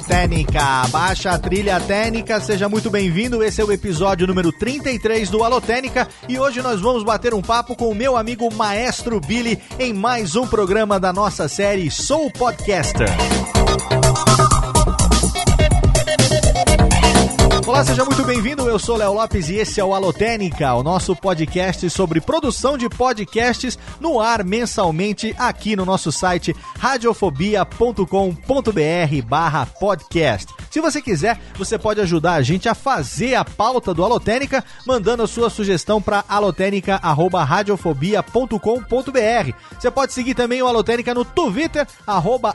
Técnica, baixa a trilha técnica, seja muito bem-vindo. Esse é o episódio número 33 do Alô Técnica e hoje nós vamos bater um papo com o meu amigo Maestro Billy em mais um programa da nossa série Sou Podcaster. Olá, seja muito bem-vindo. Eu sou Léo Lopes e esse é o Alotênica, o nosso podcast sobre produção de podcasts no ar mensalmente aqui no nosso site radiofobia.com.br/barra podcast. Se você quiser, você pode ajudar a gente a fazer a pauta do Alotênica mandando a sua sugestão para alotênica@radiofobia.com.br. Você pode seguir também o Alotênica no Twitter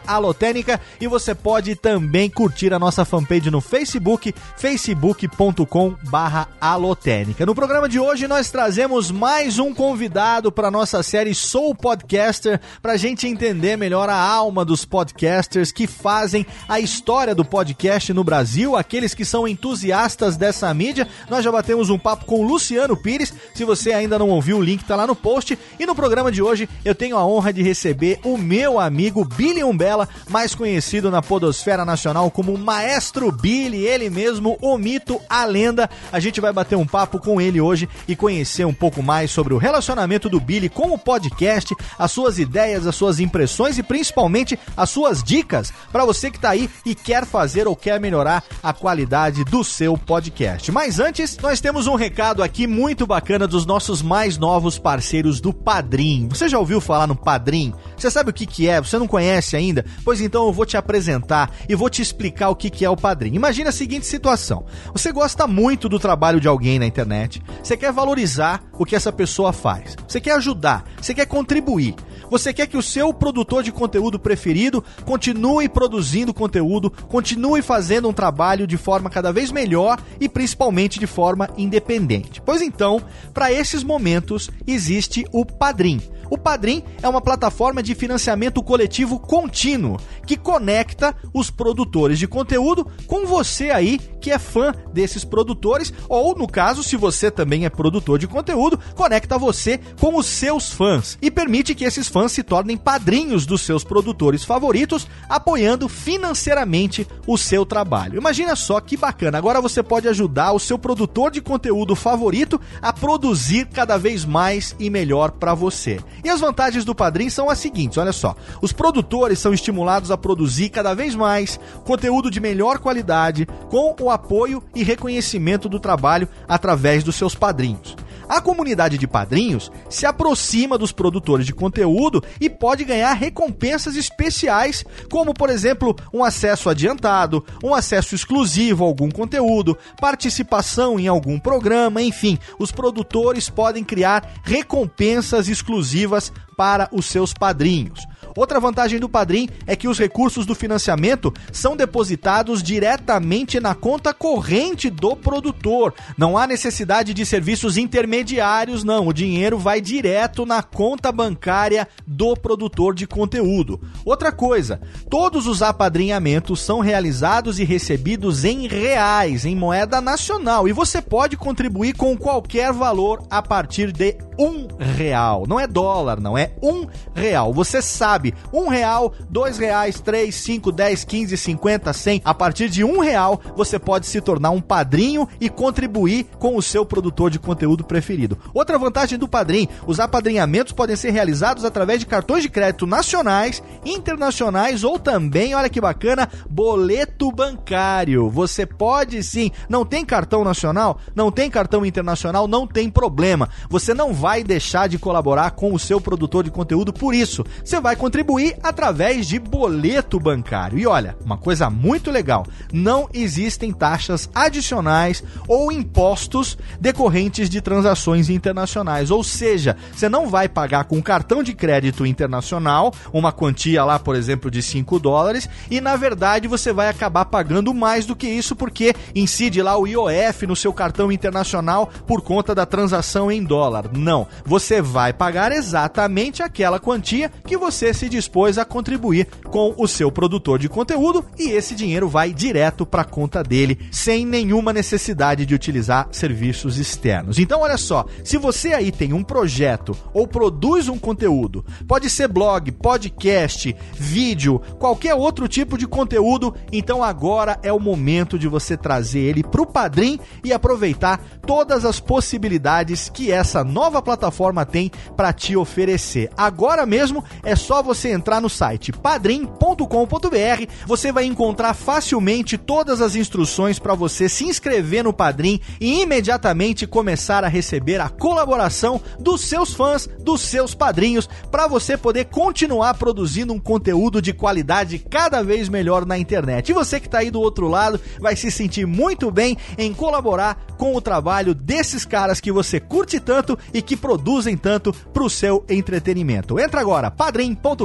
Alotênica e você pode também curtir a nossa fanpage no Facebook, Facebook facebook.com barra alotênica. No programa de hoje nós trazemos mais um convidado para nossa série Sou Podcaster, para a gente entender melhor a alma dos podcasters que fazem a história do podcast no Brasil, aqueles que são entusiastas dessa mídia. Nós já batemos um papo com o Luciano Pires, se você ainda não ouviu o link está lá no post. E no programa de hoje eu tenho a honra de receber o meu amigo Billy Umbella, mais conhecido na podosfera nacional como Maestro Billy, ele mesmo, o mito, a lenda. A gente vai bater um papo com ele hoje e conhecer um pouco mais sobre o relacionamento do Billy com o podcast, as suas ideias, as suas impressões e principalmente as suas dicas para você que está aí e quer fazer ou quer melhorar a qualidade do seu podcast. Mas antes, nós temos um recado aqui muito bacana dos nossos mais novos parceiros do Padrim. Você já ouviu falar no Padrim? Você sabe o que, que é? Você não conhece ainda? Pois então eu vou te apresentar e vou te explicar o que, que é o Padrim. Imagina a seguinte situação: você gosta muito do trabalho de alguém na internet, você quer valorizar o que essa pessoa faz, você quer ajudar, você quer contribuir. Você quer que o seu produtor de conteúdo preferido continue produzindo conteúdo, continue fazendo um trabalho de forma cada vez melhor e principalmente de forma independente. Pois então, para esses momentos existe o Padrim. O Padrim é uma plataforma de financiamento coletivo contínuo que conecta os produtores de conteúdo com você aí que é fã desses produtores ou no caso, se você também é produtor de conteúdo, conecta você com os seus fãs e permite que esses fãs se tornem padrinhos dos seus produtores favoritos, apoiando financeiramente o seu trabalho. Imagina só que bacana. Agora você pode ajudar o seu produtor de conteúdo favorito a produzir cada vez mais e melhor para você. E as vantagens do Padrim são as seguintes, olha só. Os produtores são estimulados a produzir cada vez mais conteúdo de melhor qualidade, com o apoio e reconhecimento do trabalho através dos seus padrinhos. A comunidade de padrinhos se aproxima dos produtores de conteúdo e pode ganhar recompensas especiais, como por exemplo, um acesso adiantado, um acesso exclusivo a algum conteúdo, participação em algum programa, enfim, os produtores podem criar recompensas exclusivas para os seus padrinhos. Outra vantagem do Padrim é que os recursos do financiamento são depositados diretamente na conta corrente do produtor. Não há necessidade de serviços intermediários, não. O dinheiro vai direto na conta bancária do produtor de conteúdo. Outra coisa, todos os apadrinhamentos são realizados e recebidos em reais, em moeda nacional, e você pode contribuir com qualquer valor a partir de um real. Não é dólar, não é um real. Você sabe, um real, dois reais, três, cinco, dez, quinze, cinquenta, cem. A partir de um real, você pode se tornar um padrinho e contribuir com o seu produtor de conteúdo preferido. Outra vantagem do padrinho, os apadrinhamentos podem ser realizados através de cartões de crédito nacionais, internacionais ou também, olha que bacana, boleto bancário. Você pode sim, não tem cartão nacional, não tem cartão internacional, não tem problema. Você não vai deixar de colaborar com o seu produtor de conteúdo por isso. Você vai contribuir através de boleto bancário. E olha, uma coisa muito legal: não existem taxas adicionais ou impostos decorrentes de transações internacionais. Ou seja, você não vai pagar com cartão de crédito internacional uma quantia lá, por exemplo, de 5 dólares, e na verdade você vai acabar pagando mais do que isso porque incide lá o IOF no seu cartão internacional por conta da transação em dólar. Não, você vai pagar exatamente aquela quantia que você se dispôs a contribuir com o seu produtor de conteúdo e esse dinheiro vai direto para a conta dele sem nenhuma necessidade de utilizar serviços externos. Então olha só, se você aí tem um projeto ou produz um conteúdo, pode ser blog, podcast, vídeo, qualquer outro tipo de conteúdo, então agora é o momento de você trazer ele para o Padrim e aproveitar todas as possibilidades que essa nova plataforma tem para te oferecer. Agora mesmo é só você entrar no site padrim.com.br, você vai encontrar facilmente todas as instruções para você se inscrever no Padrim e imediatamente começar a receber a colaboração dos seus fãs, dos seus padrinhos, para você poder continuar produzindo um conteúdo de qualidade cada vez melhor na internet. E você que está aí do outro lado vai se sentir muito bem em colaborar com o trabalho desses caras que você curte tanto e que produzem tanto para o seu entretenimento. Entra agora, padrim.com.br.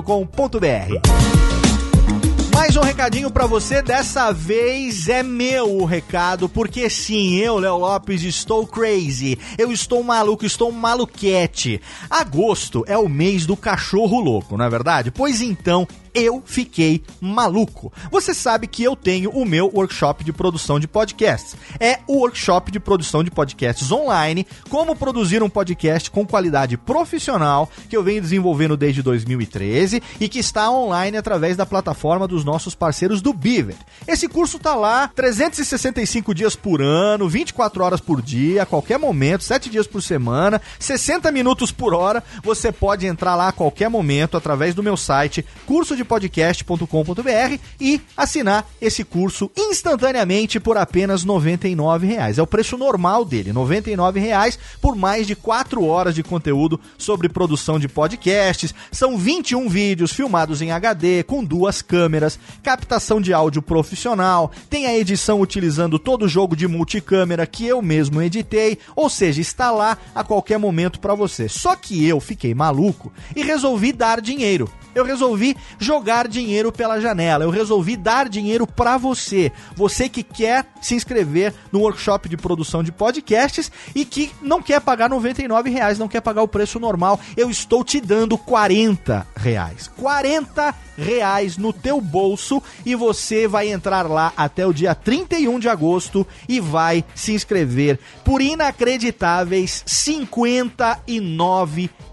Mais um recadinho para você, dessa vez é meu o recado, porque sim, eu, Léo Lopes, estou crazy. Eu estou maluco, estou maluquete. Agosto é o mês do cachorro louco, não é verdade? Pois então, eu fiquei maluco. Você sabe que eu tenho o meu workshop de produção de podcasts. É o workshop de produção de podcasts online, como produzir um podcast com qualidade profissional, que eu venho desenvolvendo desde 2013 e que está online através da plataforma dos nossos parceiros do Beaver. Esse curso tá lá 365 dias por ano, 24 horas por dia, a qualquer momento, 7 dias por semana, 60 minutos por hora. Você pode entrar lá a qualquer momento através do meu site, curso de podcast.com.br e assinar esse curso instantaneamente por apenas R$ 99,00. É o preço normal dele, R$ 99,00 por mais de 4 horas de conteúdo sobre produção de podcasts. São 21 vídeos filmados em HD com duas câmeras, captação de áudio profissional, tem a edição utilizando todo o jogo de multicâmera que eu mesmo editei, ou seja, está lá a qualquer momento para você. Só que eu fiquei maluco e resolvi dar dinheiro eu resolvi jogar dinheiro pela janela. Eu resolvi dar dinheiro para você. Você que quer se inscrever no workshop de produção de podcasts e que não quer pagar 99 reais, não quer pagar o preço normal. Eu estou te dando 40 reais. 40 reais no teu bolso e você vai entrar lá até o dia 31 de agosto e vai se inscrever por inacreditáveis 59 reais.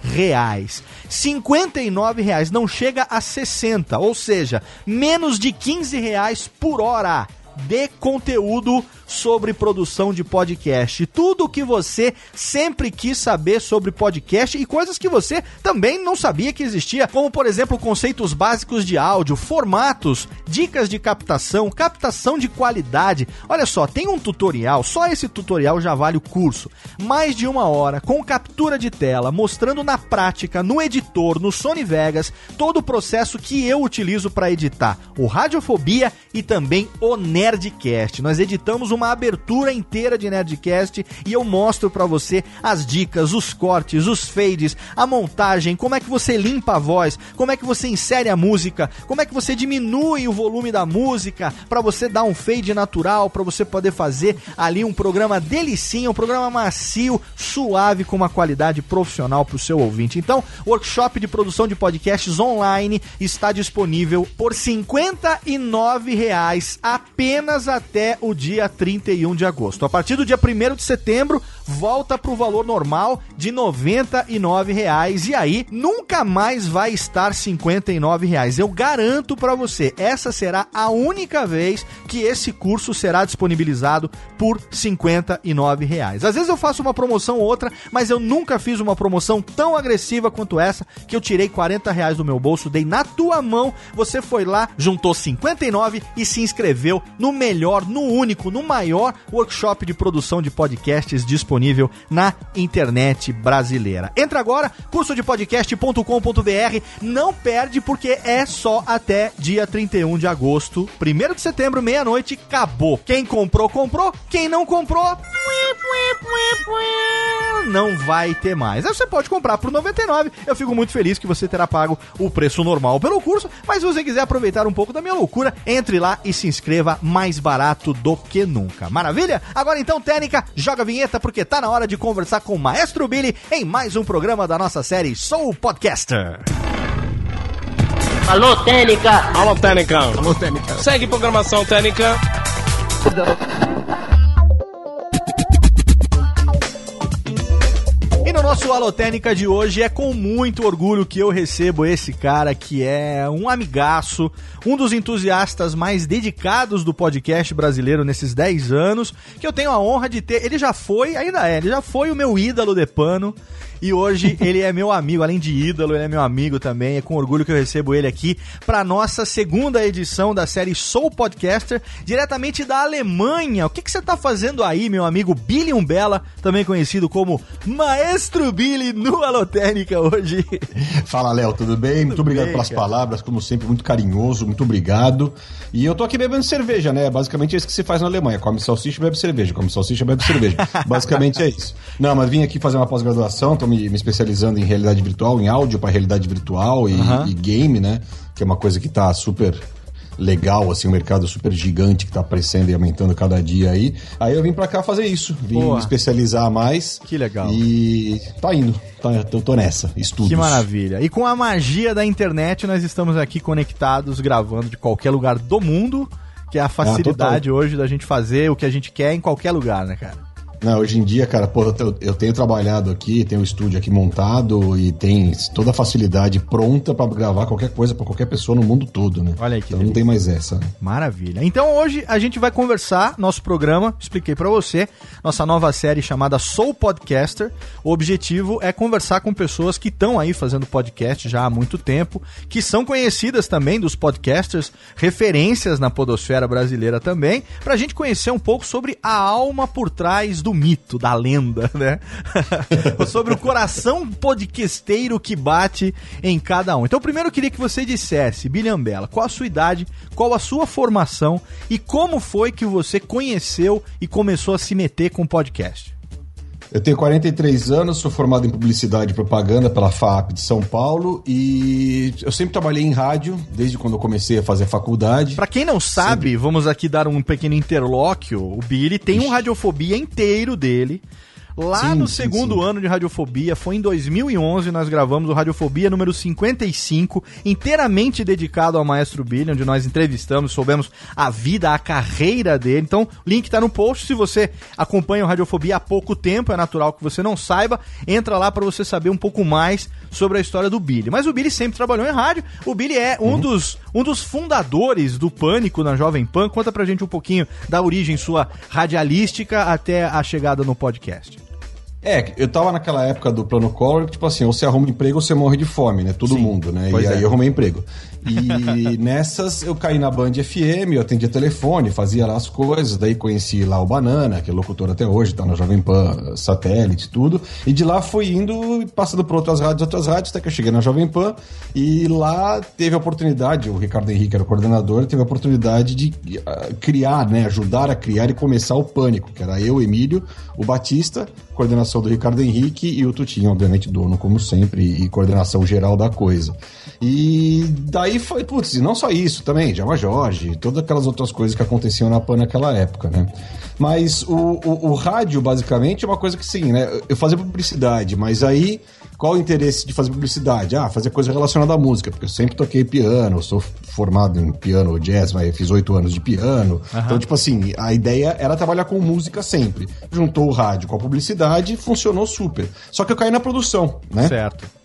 59 reais, não chega a 60, ou seja, menos de 15 reais por hora de conteúdo sobre produção de podcast. Tudo o que você sempre quis saber sobre podcast e coisas que você também não sabia que existia, como por exemplo conceitos básicos de áudio, formatos, dicas de captação, captação de qualidade. Olha só, tem um tutorial, só esse tutorial já vale o curso. Mais de uma hora com captura de tela, mostrando na prática, no editor, no Sony Vegas, todo o processo que eu utilizo para editar o Radiofobia e também o Nerdcast. Nós editamos uma uma abertura inteira de Nerdcast e eu mostro para você as dicas, os cortes, os fades, a montagem, como é que você limpa a voz, como é que você insere a música, como é que você diminui o volume da música para você dar um fade natural, para você poder fazer ali um programa delicinho, um programa macio, suave com uma qualidade profissional para o seu ouvinte. Então, workshop de produção de podcasts online está disponível por 59 reais apenas até o dia 30 31 de agosto. A partir do dia 1 de setembro, volta para o valor normal de 99 reais, e aí nunca mais vai estar 59 reais. Eu garanto para você, essa será a única vez que esse curso será disponibilizado por 59 reais. Às vezes eu faço uma promoção ou outra, mas eu nunca fiz uma promoção tão agressiva quanto essa, que eu tirei 40 reais do meu bolso, dei na tua mão, você foi lá, juntou 59 e se inscreveu no melhor, no único, no maior workshop de produção de podcasts disponível na internet brasileira. Entra agora, cursodepodcast.com.br. Não perde porque é só até dia 31 de agosto. 1 de setembro, meia-noite, acabou. Quem comprou, comprou. Quem não comprou, não vai ter mais. Aí você pode comprar por 99. Eu fico muito feliz que você terá pago o preço normal pelo curso, mas se você quiser aproveitar um pouco da minha loucura, entre lá e se inscreva mais barato do que nunca. Maravilha? Agora então, Técnica, joga a vinheta porque tá na hora de conversar com o Maestro Billy em mais um programa da nossa série Sou Podcaster. Alô, Técnica! Alô, Técnica! Alô, Técnica! Segue programação Técnica! No nosso Alotênica de hoje é com muito orgulho que eu recebo esse cara que é um amigaço, um dos entusiastas mais dedicados do podcast brasileiro nesses 10 anos, que eu tenho a honra de ter. Ele já foi, ainda é, ele já foi o meu ídolo de pano. E hoje ele é meu amigo, além de ídolo, ele é meu amigo também. É com orgulho que eu recebo ele aqui para nossa segunda edição da série Sou Podcaster, diretamente da Alemanha. O que, que você tá fazendo aí, meu amigo Billy Umbella, também conhecido como Maestro Billy no Alotênica hoje? Fala, Léo, tudo bem? Tudo muito obrigado bem, pelas cara. palavras, como sempre, muito carinhoso, muito obrigado. E eu tô aqui bebendo cerveja, né? Basicamente é isso que se faz na Alemanha. Come salsicha, bebe cerveja. Come salsicha, bebe cerveja. Basicamente é isso. Não, mas vim aqui fazer uma pós-graduação, tô me, me especializando em realidade virtual, em áudio para realidade virtual e, uhum. e, game, né? Que é uma coisa que tá super legal, assim, um mercado super gigante que tá crescendo e aumentando cada dia aí. Aí eu vim para cá fazer isso, vim Boa. me especializar mais. Que legal. E tá indo, tá, eu tô nessa, estudos. Que maravilha. E com a magia da internet, nós estamos aqui conectados, gravando de qualquer lugar do mundo, que é a ah, facilidade ah, hoje da gente fazer o que a gente quer em qualquer lugar, né, cara? Não, hoje em dia, cara, pô, eu, eu tenho trabalhado aqui, tenho o um estúdio aqui montado e tem toda a facilidade pronta para gravar qualquer coisa para qualquer pessoa no mundo todo, né? Olha aí que Então delícia. não tem mais essa. Né? Maravilha. Então hoje a gente vai conversar, nosso programa, expliquei para você, nossa nova série chamada Soul Podcaster. O objetivo é conversar com pessoas que estão aí fazendo podcast já há muito tempo, que são conhecidas também dos podcasters, referências na podosfera brasileira também, pra gente conhecer um pouco sobre a alma por trás do do mito, da lenda, né? Sobre o coração podcasteiro que bate em cada um. Então, primeiro eu queria que você dissesse, Billiam Bella, qual a sua idade, qual a sua formação e como foi que você conheceu e começou a se meter com podcast? Eu tenho 43 anos, sou formado em publicidade e propaganda pela FAP de São Paulo e eu sempre trabalhei em rádio desde quando eu comecei a fazer faculdade. Para quem não sabe, sempre... vamos aqui dar um pequeno interlóquio. O Billy tem um radiofobia inteiro dele. Lá sim, no sim, segundo sim. ano de Radiofobia, foi em 2011, nós gravamos o Radiofobia número 55, inteiramente dedicado ao Maestro Billy, onde nós entrevistamos, soubemos a vida, a carreira dele. Então, o link está no post. Se você acompanha o Radiofobia há pouco tempo, é natural que você não saiba. Entra lá para você saber um pouco mais sobre a história do Billy. Mas o Billy sempre trabalhou em rádio. O Billy é um, uhum. dos, um dos fundadores do Pânico na Jovem Pan. Conta pra gente um pouquinho da origem sua radialística até a chegada no podcast. É, eu tava naquela época do plano Collor, tipo assim, ou você arruma emprego ou você morre de fome, né? Todo Sim, mundo, né? E é. aí eu arrumei emprego. E nessas eu caí na Band FM, eu atendia telefone, fazia lá as coisas, daí conheci lá o Banana, que é locutor até hoje, tá na Jovem Pan, satélite, tudo. E de lá fui indo, passando por outras rádios, outras rádios, até que eu cheguei na Jovem Pan. E lá teve a oportunidade, o Ricardo Henrique era o coordenador, teve a oportunidade de uh, criar, né? Ajudar a criar e começar o Pânico, que era eu, Emílio, o Batista, coordenação do Ricardo Henrique e o Tutinho, obviamente, dono, como sempre, e coordenação geral da coisa. E daí foi, putz, e não só isso também, Java Jorge, todas aquelas outras coisas que aconteciam na PAN naquela época, né? Mas o, o, o rádio, basicamente, é uma coisa que sim, né? Eu fazia publicidade, mas aí qual o interesse de fazer publicidade? Ah, fazer coisa relacionada à música, porque eu sempre toquei piano, sou formado em piano jazz, mas fiz oito anos de piano. Uhum. Então, tipo assim, a ideia era trabalhar com música sempre. Juntou o rádio com a publicidade, funcionou super. Só que eu caí na produção, né? Certo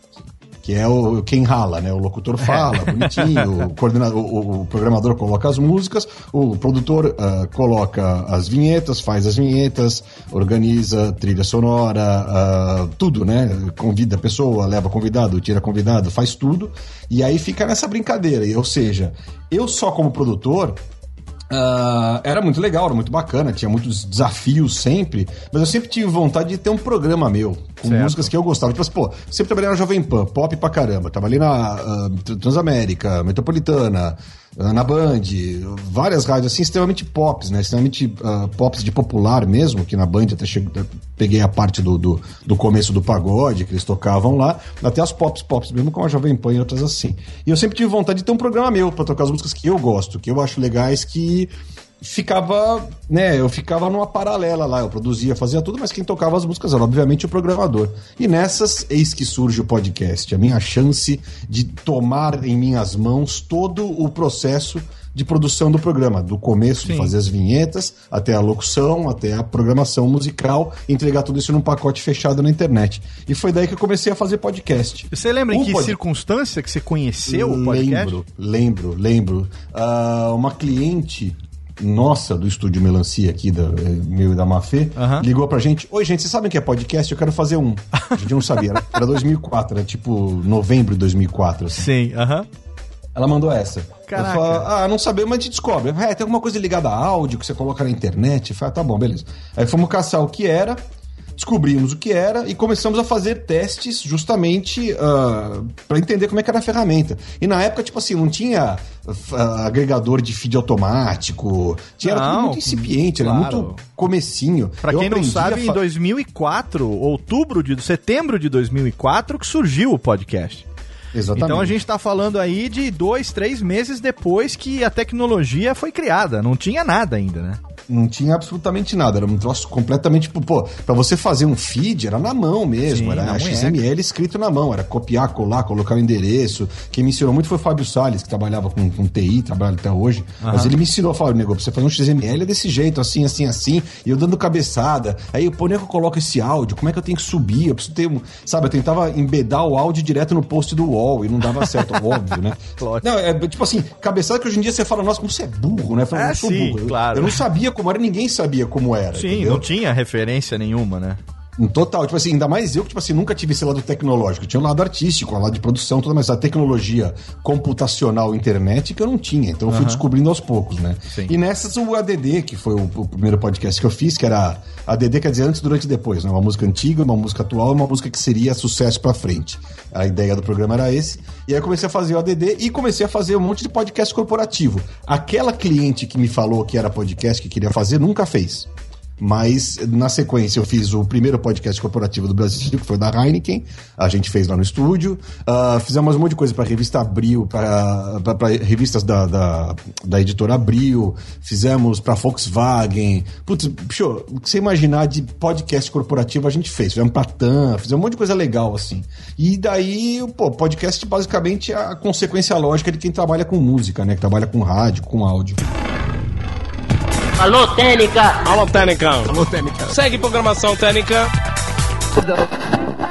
que é o quem rala, né? O locutor fala, bonitinho, o, coordenador, o, o, programador coloca as músicas, o produtor uh, coloca as vinhetas, faz as vinhetas, organiza trilha sonora, uh, tudo, né? Convida a pessoa, leva convidado, tira convidado, faz tudo, e aí fica nessa brincadeira. Ou seja, eu só como produtor Uh, era muito legal, era muito bacana, tinha muitos desafios sempre, mas eu sempre tive vontade de ter um programa meu, com certo. músicas que eu gostava. Tipo assim, pô, sempre trabalhei na Jovem Pan, pop pra caramba, trabalhei na uh, Transamérica, Metropolitana, na Band, várias rádios assim, extremamente pops, né? Extremamente pops de popular mesmo, que na Band até cheguei, peguei a parte do, do, do, começo do pagode que eles tocavam lá, até as pops pops mesmo, com a Jovem Pan e outras assim. E eu sempre tive vontade de ter um programa meu pra tocar as músicas que eu gosto, que eu acho legais, que ficava, né, eu ficava numa paralela lá, eu produzia, fazia tudo, mas quem tocava as músicas era obviamente o programador. E nessas eis que surge o podcast, a minha chance de tomar em minhas mãos todo o processo de produção do programa, do começo Sim. de fazer as vinhetas, até a locução, até a programação musical, entregar tudo isso num pacote fechado na internet. E foi daí que eu comecei a fazer podcast. Você lembra o em que pod... circunstância que você conheceu o podcast? Lembro, lembro, lembro. Uh, uma cliente nossa do estúdio Melancia aqui, da, eh, meu e da Mafê, uhum. ligou pra gente. Oi, gente, vocês sabem o que é podcast? Eu quero fazer um. A gente não sabia, era, era 2004, era tipo novembro de 2004. Assim. Sim, aham. Uhum. Ela mandou essa. Caraca. Eu falo, ah, não sabemos, mas a gente descobre. É, tem alguma coisa ligada a áudio que você coloca na internet? Eu falo, ah, tá bom, beleza. Aí fomos caçar o que era descobrimos o que era e começamos a fazer testes justamente uh, ah, para entender como é que era a ferramenta. E na época, tipo assim, não tinha uh, agregador de feed automático, tinha não, era tudo muito incipiente, claro. era muito comecinho. Para quem não sabe, fa... em 2004, outubro de setembro de 2004 que surgiu o podcast. Exatamente. Então a gente está falando aí de dois, três meses depois que a tecnologia foi criada. Não tinha nada ainda, né? Não tinha absolutamente nada. Era um troço completamente, tipo, pô, pra você fazer um feed era na mão mesmo, Sim, era XML escrito na mão, era copiar, colar, colocar o endereço. Quem me ensinou muito foi o Fábio Salles, que trabalhava com, com TI, trabalha até hoje. Uhum. Mas ele me ensinou a falar, nego, pra você fazer um XML é desse jeito, assim, assim, assim, e eu dando cabeçada. Aí, pô, onde é que eu coloco esse áudio? Como é que eu tenho que subir? Eu preciso ter um. Sabe, eu tentava embedar o áudio direto no post do UOL e não dava certo, óbvio, né? Não, é tipo assim, cabeçada que hoje em dia você fala, nossa, como você é burro, né? Eu, é, eu sou sim, burro. Claro. Eu, eu não sabia como era, ninguém sabia como era. Sim, entendeu? não tinha referência nenhuma, né? Um total, tipo assim, ainda mais eu que, tipo assim, nunca tive esse lado tecnológico. tinha um lado artístico, um lado de produção, toda, mas a tecnologia computacional, internet, que eu não tinha. Então eu fui descobrindo aos poucos, né? Sim. E nessas o ADD, que foi o, o, primeiro podcast que eu fiz, que era ADD, quer dizer antes, durante e depois, né? Uma música antiga, uma música atual, uma música que seria sucesso pra frente. A ideia do programa era esse. E aí eu comecei a fazer o ADD e comecei a fazer um monte de podcast corporativo. Aquela cliente que me falou que era podcast que queria fazer, nunca fez. Mas, na sequência, eu fiz o primeiro podcast corporativo do Brasil, que foi da Heineken. A gente fez lá no estúdio. Uh, fizemos um monte de coisa para revista Abril, para revistas da, da, da, editora Abril. Fizemos para Volkswagen. Putz, bicho, o que você imaginar de podcast corporativo a gente fez. Fizemos para TAM, fizemos um monte de coisa legal, assim. E daí, pô, podcast basicamente é a consequência lógica de quem trabalha com música, né? Que trabalha com rádio, com áudio. Alô, Técnica! Alô, Técnica! Alô, Técnica! Segue programação Técnica.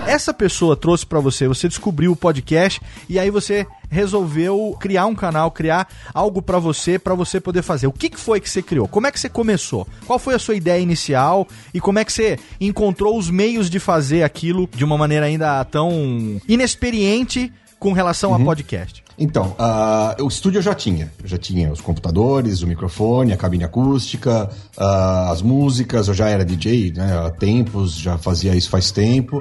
Essa pessoa trouxe para você, você descobriu o podcast e aí você resolveu criar um canal, criar algo para você, para você poder fazer. O que, que foi que você criou? Como é que você começou? Qual foi a sua ideia inicial e como é que você encontrou os meios de fazer aquilo de uma maneira ainda tão inexperiente com relação uhum. a podcast? Então, uh, o estúdio eu já tinha. Eu já tinha os computadores, o microfone, a cabine acústica, uh, as músicas. Eu já era DJ né, há tempos, já fazia isso faz tempo.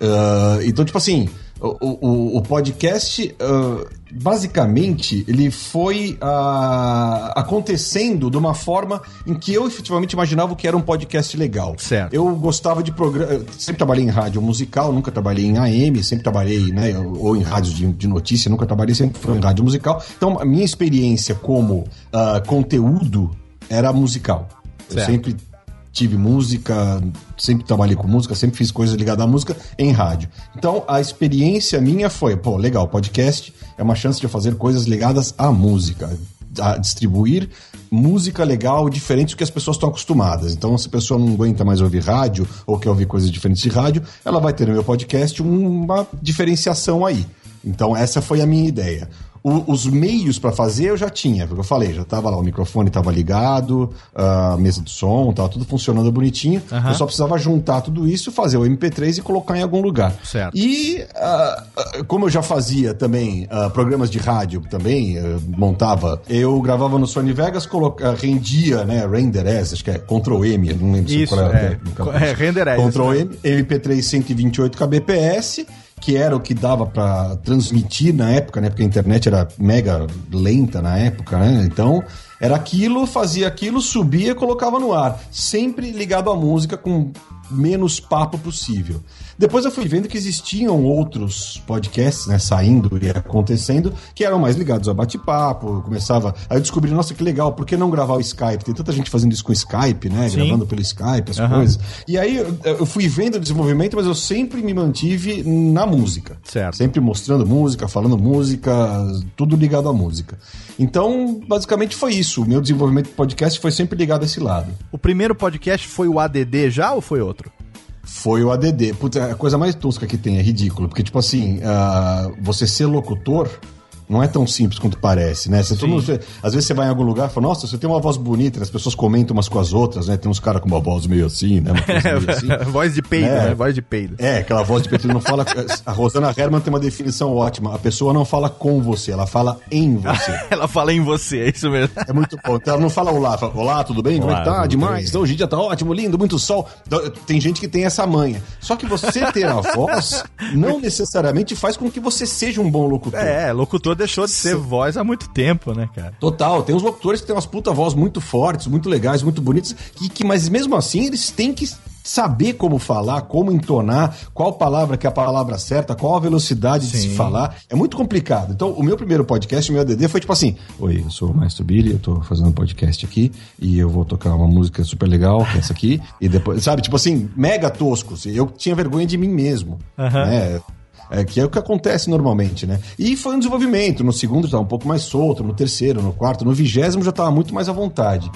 Uh, então, tipo assim, o, o, o podcast, uh, basicamente, ele foi uh, acontecendo de uma forma em que eu efetivamente imaginava que era um podcast legal. Certo. Eu gostava de programa. Sempre trabalhei em rádio musical, nunca trabalhei em AM, sempre trabalhei, né? Ou em rádio de, de notícia, nunca trabalhei, sempre foi em rádio musical. Então, a minha experiência como uh, conteúdo era musical. Certo. Eu sempre tive música, sempre trabalhei com música, sempre fiz coisas ligadas à música em rádio. Então a experiência minha foi, pô, legal, podcast é uma chance de fazer coisas ligadas à música, a distribuir música legal diferente do que as pessoas estão acostumadas. Então, se a pessoa não aguenta mais ouvir rádio ou quer ouvir coisas diferentes de rádio, ela vai ter no meu podcast uma diferenciação aí. Então, essa foi a minha ideia. O, os meios para fazer eu já tinha, porque eu falei, já tava lá, o microfone tava ligado, a mesa de som, tava tudo funcionando bonitinho. Uhum. Eu só precisava juntar tudo isso, fazer o MP3 e colocar em algum lugar. Certo. E uh, como eu já fazia também uh, programas de rádio também, uh, montava, eu gravava no Sony Vegas, coloca, rendia, né, Render S, acho que é Ctrl M, não lembro isso, qual é. É, é Render S. Ctrl M, MP3 128 kbps que era o que dava para transmitir na época, né? Porque a internet era mega lenta na época, né? Então, era aquilo, fazia aquilo, subia e colocava no ar. Sempre ligado à música com menos papo possível. Depois eu fui vendo que existiam outros podcasts, né, saindo e acontecendo, que eram mais ligados a bate-papo, começava... Aí eu descobri, nossa, que legal, por que não gravar o Skype? Tem tanta gente fazendo isso com Skype, né, Sim. gravando pelo Skype, as uhum. coisas. E aí eu fui vendo o desenvolvimento, mas eu sempre me mantive na música. Certo. Sempre mostrando música, falando música, tudo ligado à música. Então, basicamente foi isso. O meu desenvolvimento de podcast foi sempre ligado a esse lado. O primeiro podcast foi o ADD já ou foi outro? Foi o ADD. Putz, é a coisa mais tosca que tem, é ridículo. Porque, tipo assim, uh, você ser locutor não é tão simples quanto parece, né? Você, mundo, às vezes você vai em algum lugar e fala, nossa, você tem uma voz bonita, as pessoas comentam umas com as outras, né? Tem uns caras com uma voz meio assim, né? Meio assim. voz de peido, né? né? Voz de peido. É, aquela voz de peido. Não fala. A Rosana Herman tem uma definição ótima. A pessoa não fala com você, ela fala em você. ela fala em você, é isso mesmo. É muito bom. Então ela não fala olá, fala, olá, tudo bem? Olá, Como é que tá? Demais. Então, hoje o dia tá ótimo, lindo, muito sol. Então, tem gente que tem essa manha. Só que você ter a voz não necessariamente faz com que você seja um bom locutor. É, locutor deixou de ser voz voz há muito tempo, né, cara? Total. Tem uns locutores que têm umas puta voz muito fortes, muito legais, muito bonitas, que, que mas mesmo assim eles têm que saber como falar, como entonar, qual palavra que é a palavra certa, qual a velocidade Sim. de se falar. É muito complicado. Então, o meu primeiro podcast, o meu ADD, foi tipo assim: Oi, eu sou o Maestro Billy, eu tô fazendo um podcast aqui e eu vou tocar uma música super legal, que é essa aqui. E depois, sabe, tipo assim, mega tosco. Eu tinha vergonha de mim mesmo. Uhum. Né? É, que é o que acontece normalmente, né? E foi um desenvolvimento. No segundo estava um pouco mais solto, no terceiro, no quarto, no vigésimo já estava muito mais à vontade.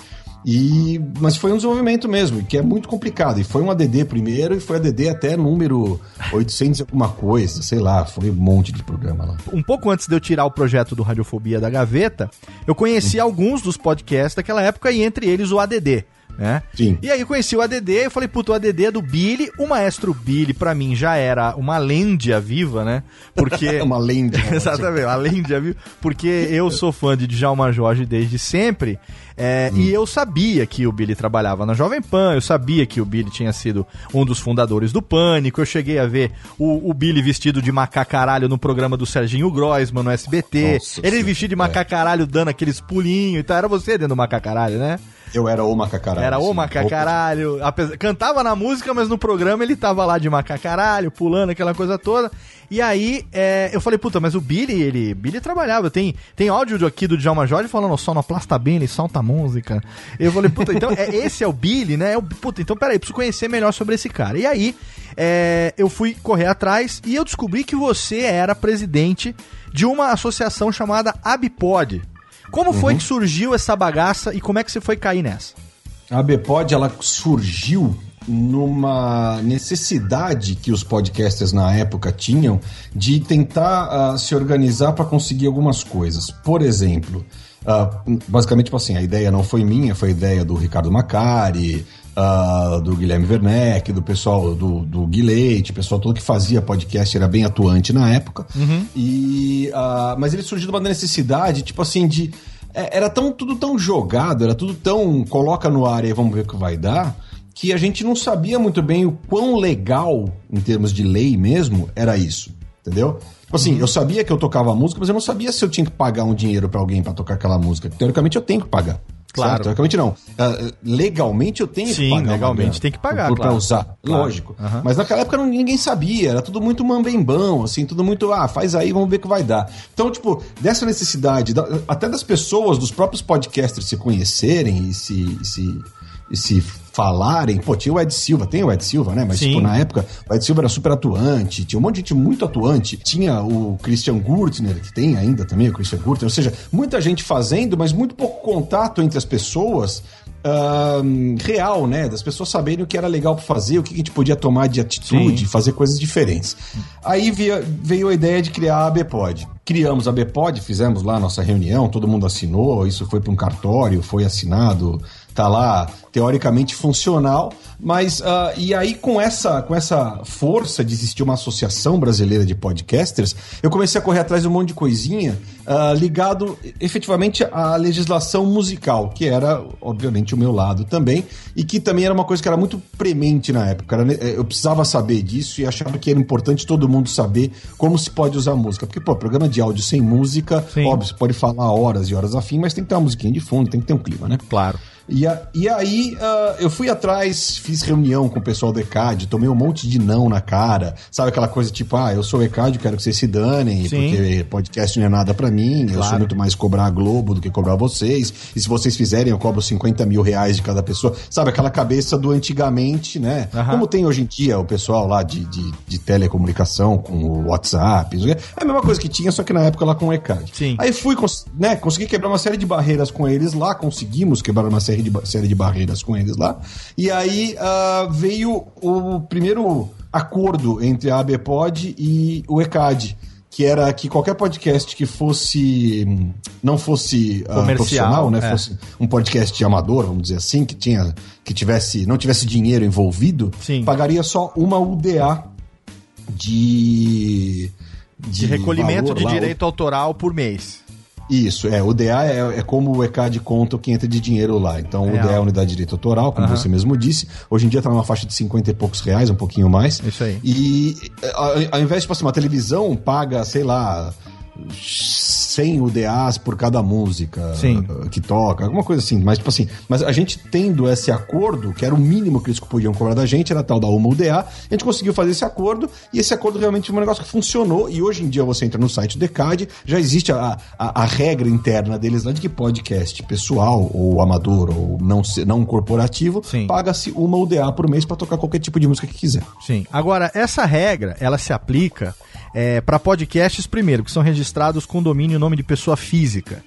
E, mas foi um desenvolvimento mesmo, que é muito complicado. E foi um ADD primeiro e foi ADD até número 800 e alguma coisa, sei lá, foi um monte de programa lá. Um pouco antes de eu tirar o projeto do Radiofobia da gaveta, eu conheci hum. alguns dos podcasts daquela época e entre eles o ADD né? Sim. E aí eu conheci o ADD, eu falei, puto, o ADD é do Billy. O maestro Billy, para mim, já era uma lêndia viva, né? Porque... uma lêndia. Exatamente, uma lêndia viva. Porque eu sou fã de Djalma Jorge desde sempre. É, hum. E eu sabia que o Billy trabalhava na Jovem Pan, eu sabia que o Billy tinha sido um dos fundadores do Pânico. Eu cheguei a ver o, o Billy vestido de macacaralho no programa do Serginho Groisman no SBT. Nossa, Ele vestido de é. macacaralho dando aqueles pulinhos e tal. Era você dentro do macacaralho, né? Eu era o macacaralho. Era o macacaralho. Cantava na música, mas no programa ele tava lá de macacaralho, pulando aquela coisa toda. E aí, é, eu falei, puta, mas o Billy, ele. Billy trabalhava. Tem, tem áudio aqui do Djalma Jorge falando, o sonoplasta bem, ele solta a música. Eu falei, puta, então é, esse é o Billy, né? É o, puta, então peraí, preciso conhecer melhor sobre esse cara. E aí, é, eu fui correr atrás e eu descobri que você era presidente de uma associação chamada Abipod. Como uhum. foi que surgiu essa bagaça e como é que você foi cair nessa? A Bpod ela surgiu numa necessidade que os podcasters na época tinham de tentar uh, se organizar para conseguir algumas coisas. Por exemplo, uh, basicamente, tipo assim, a ideia não foi minha, foi a ideia do Ricardo Macari, uh, do Guilherme Werneck, do pessoal do, do Guilherme, pessoal todo que fazia podcast era bem atuante na época. Uhum. E, uh, mas ele surgiu de uma necessidade, tipo assim, de. É, era tão, tudo tão jogado, era tudo tão. coloca no ar e vamos ver o que vai dar. Que a gente não sabia muito bem o quão legal, em termos de lei mesmo, era isso. Entendeu? Tipo assim, uhum. eu sabia que eu tocava música, mas eu não sabia se eu tinha que pagar um dinheiro para alguém para tocar aquela música. Teoricamente eu tenho que pagar. Claro. Certo? Teoricamente não. Uh, legalmente eu tenho Sim, que pagar. legalmente tem que pagar, por, claro. Usar, claro. lógico. Uhum. Mas naquela época ninguém sabia, era tudo muito mambembão, assim, tudo muito, ah, faz aí, vamos ver o que vai dar. Então, tipo, dessa necessidade, até das pessoas, dos próprios podcasters se conhecerem e se, se, e se falarem, pô, tinha o Ed Silva, tem o Ed Silva, né? Mas, tipo, na época, o Ed Silva era super atuante, tinha um monte de gente muito atuante. Tinha o Christian Gurtner, que tem ainda também o Christian Gurtner, ou seja, muita gente fazendo, mas muito pouco contato entre as pessoas uh, real, né? Das pessoas saberem o que era legal para fazer, o que a gente podia tomar de atitude, Sim. fazer coisas diferentes. Aí veio, veio a ideia de criar a ABPOD. Criamos a ABPOD, fizemos lá a nossa reunião, todo mundo assinou, isso foi para um cartório, foi assinado tá lá teoricamente funcional, mas uh, e aí com essa com essa força de existir uma associação brasileira de podcasters, eu comecei a correr atrás de um monte de coisinha uh, ligado efetivamente à legislação musical, que era obviamente o meu lado também e que também era uma coisa que era muito premente na época. Era, eu precisava saber disso e achava que era importante todo mundo saber como se pode usar música, porque pô, programa de áudio sem música, Sim. óbvio, você pode falar horas e horas afim, mas tem que ter uma musiquinha de fundo, tem que ter um clima, né? Claro. E, a, e aí uh, eu fui atrás, fiz reunião com o pessoal do ECAD, tomei um monte de não na cara. Sabe aquela coisa tipo, ah, eu sou o ECAD, quero que vocês se danem, Sim. porque podcast não é nada para mim, claro. eu sou muito mais cobrar a Globo do que cobrar vocês. E se vocês fizerem, eu cobro 50 mil reais de cada pessoa. Sabe, aquela cabeça do antigamente, né? Uhum. Como tem hoje em dia o pessoal lá de, de, de, telecomunicação com o WhatsApp. É a mesma coisa que tinha, só que na época lá com o ECAD. Sim. Aí fui, né, consegui quebrar uma série de barreiras com eles lá, conseguimos quebrar uma série série de, série de barreiras com eles lá. E aí uh, veio o primeiro acordo entre a ABPOD e o ECAD que era que qualquer podcast que fosse não fosse uh, profissional, né, é. fosse um podcast amador, vamos dizer assim, que tinha que tivesse não tivesse dinheiro envolvido, Sim. pagaria só uma UDA de de, de recolhimento de lá, direito autoral por mês. Isso, é. O DA é, é como o ECAD conta o que entra de dinheiro lá. Então, é o DA é a unidade de direito autoral, como uhum. você mesmo disse. Hoje em dia está numa faixa de 50 e poucos reais, um pouquinho mais. Isso aí. E ao invés de, tipo assim, uma televisão paga, sei lá, 100 UDAs por cada música Sim. que toca, alguma coisa assim. Mas, tipo assim, mas a gente tendo esse acordo, que era o mínimo que eles podiam cobrar da gente, era tal da uma UDA, a gente conseguiu fazer esse acordo e esse acordo realmente foi um negócio que funcionou. E hoje em dia você entra no site do Decad, já existe a, a, a regra interna deles lá de que podcast pessoal, ou amador, ou não, não corporativo, paga-se uma UDA por mês para tocar qualquer tipo de música que quiser. Sim. Agora, essa regra, ela se aplica é, para podcasts, primeiro, que são registrados com domínio e nome de pessoa física.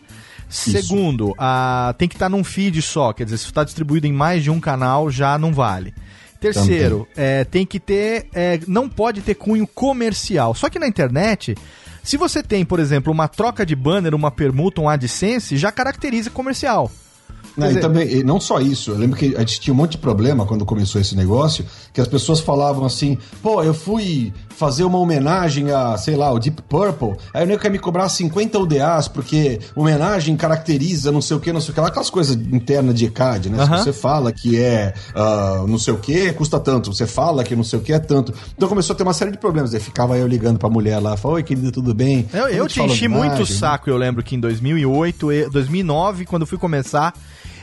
Isso. Segundo, a, tem que estar tá num feed só, quer dizer, se está distribuído em mais de um canal, já não vale. Terceiro, é, tem que ter. É, não pode ter cunho comercial. Só que na internet, se você tem, por exemplo, uma troca de banner, uma permuta, um AdSense, já caracteriza comercial. Não, e também, e não só isso, eu lembro que a gente tinha um monte de problema quando começou esse negócio, que as pessoas falavam assim, pô, eu fui fazer uma homenagem a, sei lá, o Deep Purple, aí o nego quer me cobrar 50 UDAs, porque homenagem caracteriza não sei o que, não sei o que lá, aquelas coisas internas de ECAD, né? Se você fala que é uh, não sei o que, custa tanto, você fala que não sei o que é tanto. Então começou a ter uma série de problemas, aí ficava eu ligando pra mulher lá, falou, oi querida, tudo bem? Eu, eu te enchi muito o saco, eu lembro que em 2008, 2009, quando eu fui começar,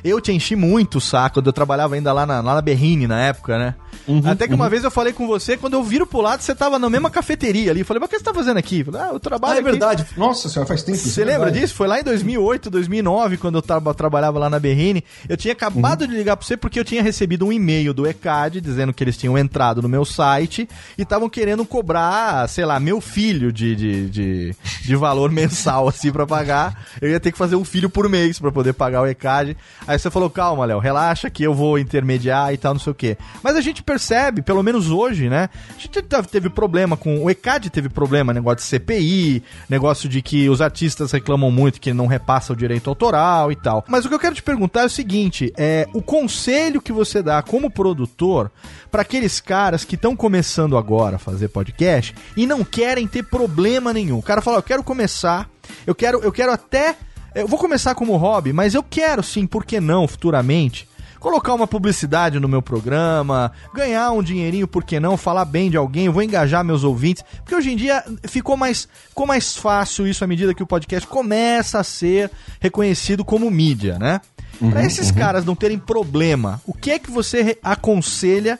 eu te enchi muito o saco, eu trabalhava ainda lá na, lá na Berrine na época, né? Uhum, Até que uma uhum. vez eu falei com você, quando eu viro pro lado, você tava na mesma cafeteria ali. Eu falei, mas o que você tá fazendo aqui? falei, ah, eu trabalho. Ah, é aqui. verdade. Nossa senhora, faz tempo. Você lembra disso? Foi lá em 2008, 2009, quando eu tra trabalhava lá na Berrine. Eu tinha acabado uhum. de ligar pra você porque eu tinha recebido um e-mail do ECAD dizendo que eles tinham entrado no meu site e estavam querendo cobrar, sei lá, meu filho de, de, de, de valor mensal, assim, pra pagar. Eu ia ter que fazer um filho por mês pra poder pagar o ECAD. Aí você falou, calma, Léo, relaxa que eu vou intermediar e tal, não sei o quê. Mas a gente percebe, pelo menos hoje, né? A gente teve problema com. O ECAD teve problema, negócio de CPI, negócio de que os artistas reclamam muito que não repassa o direito autoral e tal. Mas o que eu quero te perguntar é o seguinte: é o conselho que você dá como produtor para aqueles caras que estão começando agora a fazer podcast e não querem ter problema nenhum. O cara fala, eu quero começar, eu quero, eu quero até eu vou começar como hobby, mas eu quero sim, por que não, futuramente, colocar uma publicidade no meu programa, ganhar um dinheirinho, por que não, falar bem de alguém, vou engajar meus ouvintes, porque hoje em dia ficou mais, ficou mais fácil isso à medida que o podcast começa a ser reconhecido como mídia, né? Uhum, Para esses uhum. caras não terem problema, o que é que você aconselha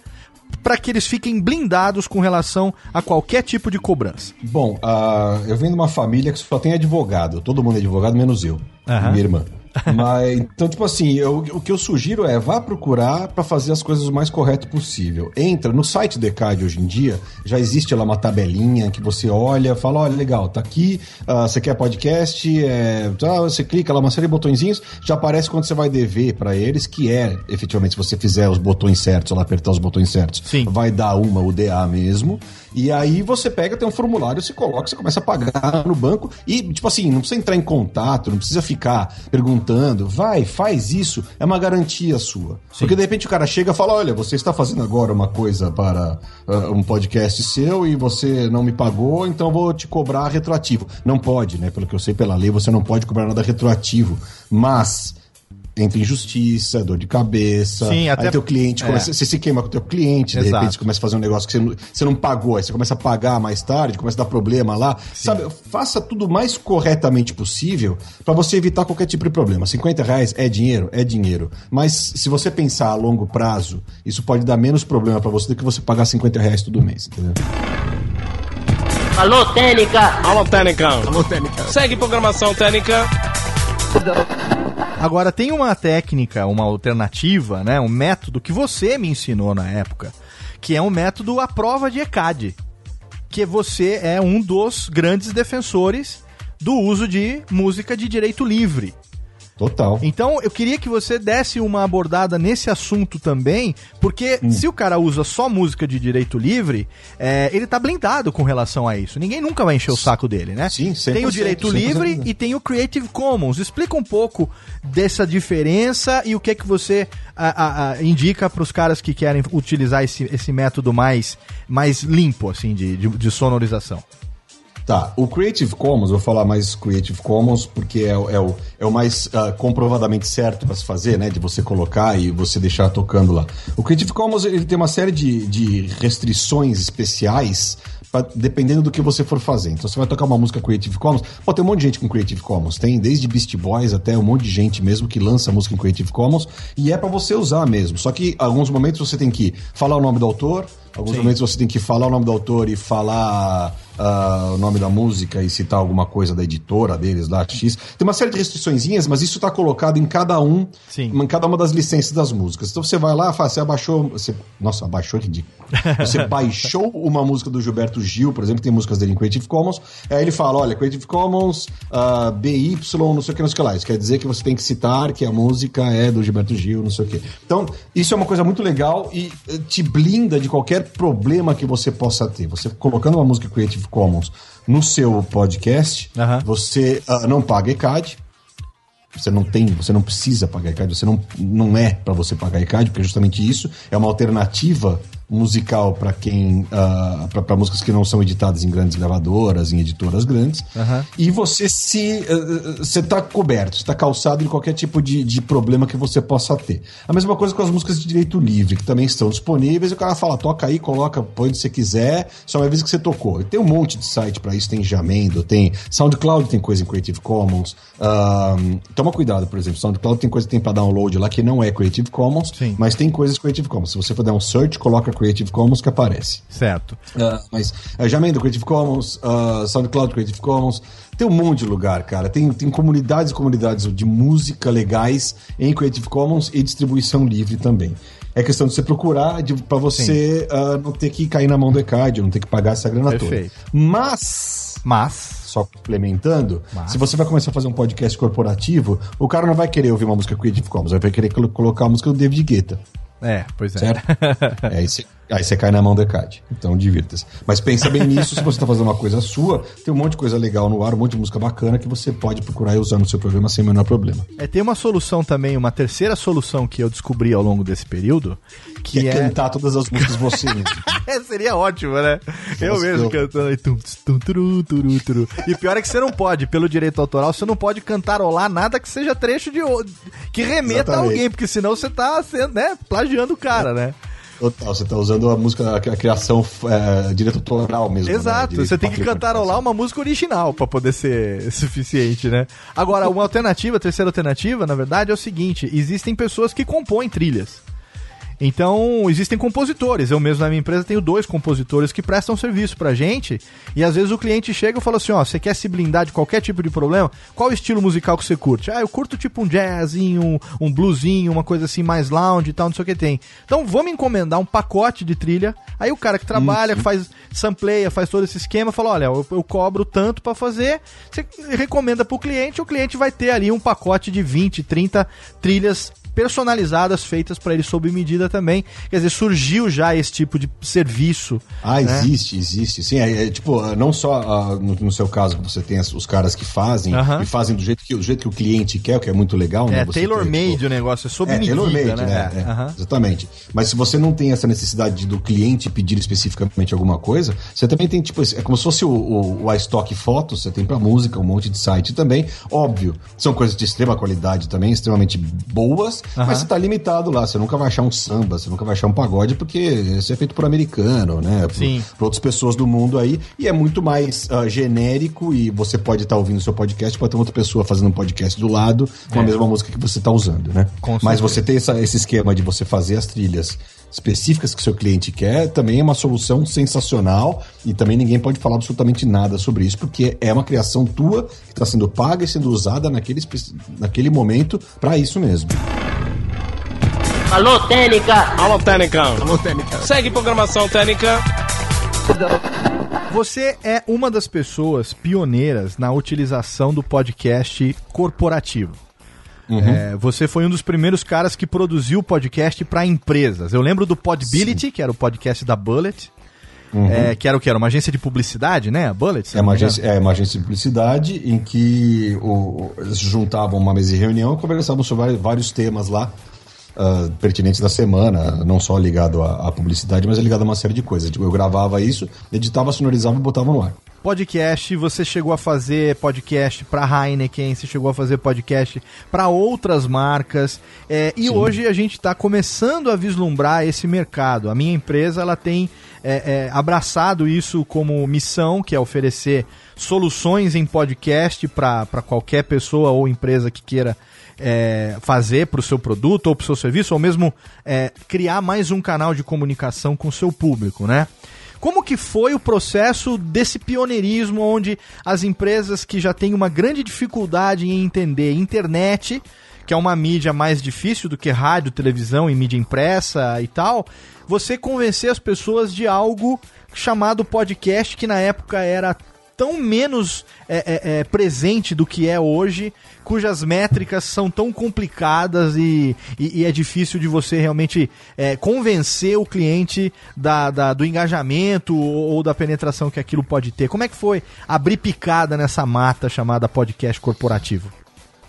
para que eles fiquem blindados com relação a qualquer tipo de cobrança? Bom, uh, eu venho de uma família que só tem advogado. Todo mundo é advogado, menos eu. Uhum. Minha irmã. Mas, então, tipo assim, eu, o que eu sugiro é vá procurar para fazer as coisas o mais correto possível. Entra no site do ECAD hoje em dia, já existe lá uma tabelinha que você olha, fala, olha, legal, tá aqui, uh, você quer podcast, é, tá, você clica lá uma série de botõezinhos, já aparece quando você vai dever para eles, que é, efetivamente, se você fizer os botões certos, lá apertar os botões certos, Sim. vai dar uma UDA mesmo. E aí você pega, tem um formulário, você coloca, você começa a pagar no banco e, tipo assim, não precisa entrar em contato, não precisa ficar perguntando, vai, faz isso, é uma garantia sua. Sim. Porque de repente o cara chega e fala: olha, você está fazendo agora uma coisa para uh, um podcast seu e você não me pagou, então vou te cobrar retroativo. Não pode, né? Pelo que eu sei pela lei, você não pode cobrar nada retroativo. Mas entra em justiça, dor de cabeça. Sim, até... Aí teu cliente é. começa, você se queima com o teu cliente, de repente você começa a fazer um negócio que você não, você não pagou, aí você começa a pagar mais tarde, começa a dar problema lá. Sim. Sabe, faça tudo o mais corretamente possível para você evitar qualquer tipo de problema. 50 reais é dinheiro? É dinheiro. Mas se você pensar a longo prazo, isso pode dar menos problema para você do que você pagar 50 reais todo mês, entendeu? Alô, Técnica! Alô, Técnica! Alô, Técnica! Segue programação Técnica! Agora, tem uma técnica, uma alternativa, né? Um método que você me ensinou na época, que é um método à prova de ECAD. Que você é um dos grandes defensores do uso de música de direito livre. Total. Então, eu queria que você desse uma abordada nesse assunto também, porque hum. se o cara usa só música de direito livre, é, ele tá blindado com relação a isso. Ninguém nunca vai encher o saco dele, né? Sim, Tem o direito livre e tem o Creative Commons. Explica um pouco dessa diferença e o que é que você a, a, a, indica para os caras que querem utilizar esse, esse método mais, mais limpo, assim, de, de, de sonorização. Tá, o Creative Commons, vou falar mais Creative Commons porque é, é o, é o mais uh, comprovadamente certo para se fazer, né? De você colocar e você deixar tocando lá. O Creative Commons ele tem uma série de, de restrições especiais pra, dependendo do que você for fazer. Então você vai tocar uma música Creative Commons, pô, tem um monte de gente com Creative Commons, tem desde Beast Boys até um monte de gente mesmo que lança música em Creative Commons e é para você usar mesmo. Só que em alguns momentos você tem que falar o nome do autor, alguns Sim. momentos você tem que falar o nome do autor e falar uh, o nome da música e citar alguma coisa da editora deles lá, X. Tem uma série de restriçõezinhas, mas isso está colocado em cada um, Sim. em cada uma das licenças das músicas. Então você vai lá, fala, você abaixou. Você, nossa, abaixou ridículo. Você baixou uma música do Gilberto Gil, por exemplo, que tem músicas dele em Creative Commons. Aí ele fala: olha, Creative Commons, uh, BY, não sei o que, não sei o que lá. Isso quer dizer que você tem que citar que a música é do Gilberto Gil, não sei o que. Então, isso é uma coisa muito legal e eh, te blinda de qualquer problema que você possa ter. Você colocando uma música Creative Creative Commons no seu podcast, uhum. você uh, não paga ECAD. Você não tem, você não precisa pagar ECAD, você não, não é para você pagar ECAD, porque é justamente isso é uma alternativa musical para quem uh, ah, para músicas que não são editadas em grandes gravadoras, em editoras grandes. Uhum. E você se uh, você tá coberto, está calçado em qualquer tipo de, de problema que você possa ter. A mesma coisa com as músicas de direito livre, que também estão disponíveis. E o cara fala, toca aí, coloca, põe onde você quiser, só uma vez que você tocou. E tem um monte de site para isso, tem Jamendo, tem SoundCloud, tem coisa em Creative Commons. Uh, toma cuidado, por exemplo, SoundCloud tem coisa que tem para download lá que não é Creative Commons, Sim. mas tem coisas Creative Commons. Se você for dar um search, coloca Creative Commons que aparece. Certo. Uh, mas uh, Jamendo Creative Commons, uh, SoundCloud Creative Commons, tem um monte de lugar, cara. Tem, tem comunidades e comunidades de música legais em Creative Commons e distribuição livre também. É questão de você procurar para você uh, não ter que cair na mão do ECAD, não ter que pagar essa grana Perfeito. toda. Mas. Mas só complementando, Mas... se você vai começar a fazer um podcast corporativo, o cara não vai querer ouvir uma música Creative Commons, vai querer colocar a música do David Guetta. É, pois é. Certo? é isso. Aí você cai na mão do ECAD. Então divirta-se. Mas pensa bem nisso, se você está fazendo uma coisa sua, tem um monte de coisa legal no ar, um monte de música bacana que você pode procurar e usar no seu programa sem o menor problema. É, tem uma solução também, uma terceira solução que eu descobri ao longo desse período, que, que é, é, cantar todas as músicas você mesmo. é, seria ótimo, né? Nossa, eu mesmo eu... cantando aí. Tum, tum, turu, turu, turu. E pior é que você não pode, pelo direito autoral, você não pode cantarolar nada que seja trecho de que remeta Exatamente. a alguém, porque senão você tá sendo, né, plagiando o cara, né? Total, você tá usando a música, a criação é, direito autoral mesmo. Né? Exato, né? você tem que cantarolar uma música original para poder ser suficiente, né? Agora, uma alternativa, a terceira alternativa, na verdade, é o seguinte: existem pessoas que compõem trilhas. Então, existem compositores. Eu mesmo na minha empresa tenho dois compositores que prestam serviço pra gente. E às vezes o cliente chega e fala assim: ó, você quer se blindar de qualquer tipo de problema? Qual o estilo musical que você curte? Ah, eu curto tipo um jazzinho, um, um bluesinho, uma coisa assim mais lounge e tal, não sei o que tem. Então vamos encomendar um pacote de trilha. Aí o cara que trabalha, Isso. faz sampleia, faz todo esse esquema, fala: olha, eu, eu cobro tanto para fazer. Você recomenda pro cliente, o cliente vai ter ali um pacote de 20, 30 trilhas personalizadas, feitas para ele sob medida também. Quer dizer, surgiu já esse tipo de serviço. Ah, né? existe, existe. Sim, é, é tipo, não só uh, no, no, seu caso, você tem as, os caras que fazem uh -huh. e fazem do jeito, que, do jeito que o cliente quer, o que é muito legal, né? É tailor-made tipo, o negócio, é sob é, medida, tailor-made, né? né? É, uh -huh. Exatamente. Mas se você não tem essa necessidade do cliente pedir especificamente alguma coisa, você também tem, tipo, é como se fosse o, o, o iStock Fotos, você tem para música, um monte de site também. Óbvio, são coisas de extrema qualidade também, extremamente boas, Uhum. Mas você tá limitado lá, você nunca vai achar um samba, você nunca vai achar um pagode, porque isso é feito por americano, né? Por, Sim. por outras pessoas do mundo aí. E é muito mais uh, genérico e você pode estar tá ouvindo o seu podcast, pode ter outra pessoa fazendo um podcast do lado com é. a mesma música que você está usando, né? Mas você tem essa, esse esquema de você fazer as trilhas específicas que seu cliente quer, também é uma solução sensacional e também ninguém pode falar absolutamente nada sobre isso, porque é uma criação tua que está sendo paga e sendo usada naquele, naquele momento para isso mesmo. Alô, Técnica! Alô, Técnica! Alô, Técnica! Segue programação Técnica! Você é uma das pessoas pioneiras na utilização do podcast corporativo. Uhum. É, você foi um dos primeiros caras que produziu podcast para empresas. Eu lembro do Podbility, Sim. que era o podcast da Bullet. Uhum. É, que era o que? Era uma agência de publicidade, né? A Bullet? É uma, agência, é uma agência de publicidade em que o, eles juntavam uma mesa de reunião e conversavam sobre vários temas lá uh, pertinentes da semana, não só ligado à, à, publicidade, mas é ligado a uma série de coisas. Tipo, eu gravava isso, editava, sonorizava e botava no ar. Podcast, você chegou a fazer podcast para Heineken, você chegou a fazer podcast para outras marcas, é, e Sim. hoje a gente está começando a vislumbrar esse mercado. A minha empresa ela tem é, é, abraçado isso como missão, que é oferecer soluções em podcast para qualquer pessoa ou empresa que queira é, fazer para o seu produto ou para o seu serviço, ou mesmo é, criar mais um canal de comunicação com o seu público, né? Como que foi o processo desse pioneirismo onde as empresas que já têm uma grande dificuldade em entender internet, que é uma mídia mais difícil do que rádio, televisão e mídia impressa e tal, você convencer as pessoas de algo chamado podcast que na época era tão menos é, é, é, presente do que é hoje, cujas métricas são tão complicadas e, e, e é difícil de você realmente é, convencer o cliente da, da, do engajamento ou, ou, da penetração que aquilo pode ter. Como é que foi abrir picada nessa mata chamada podcast corporativo?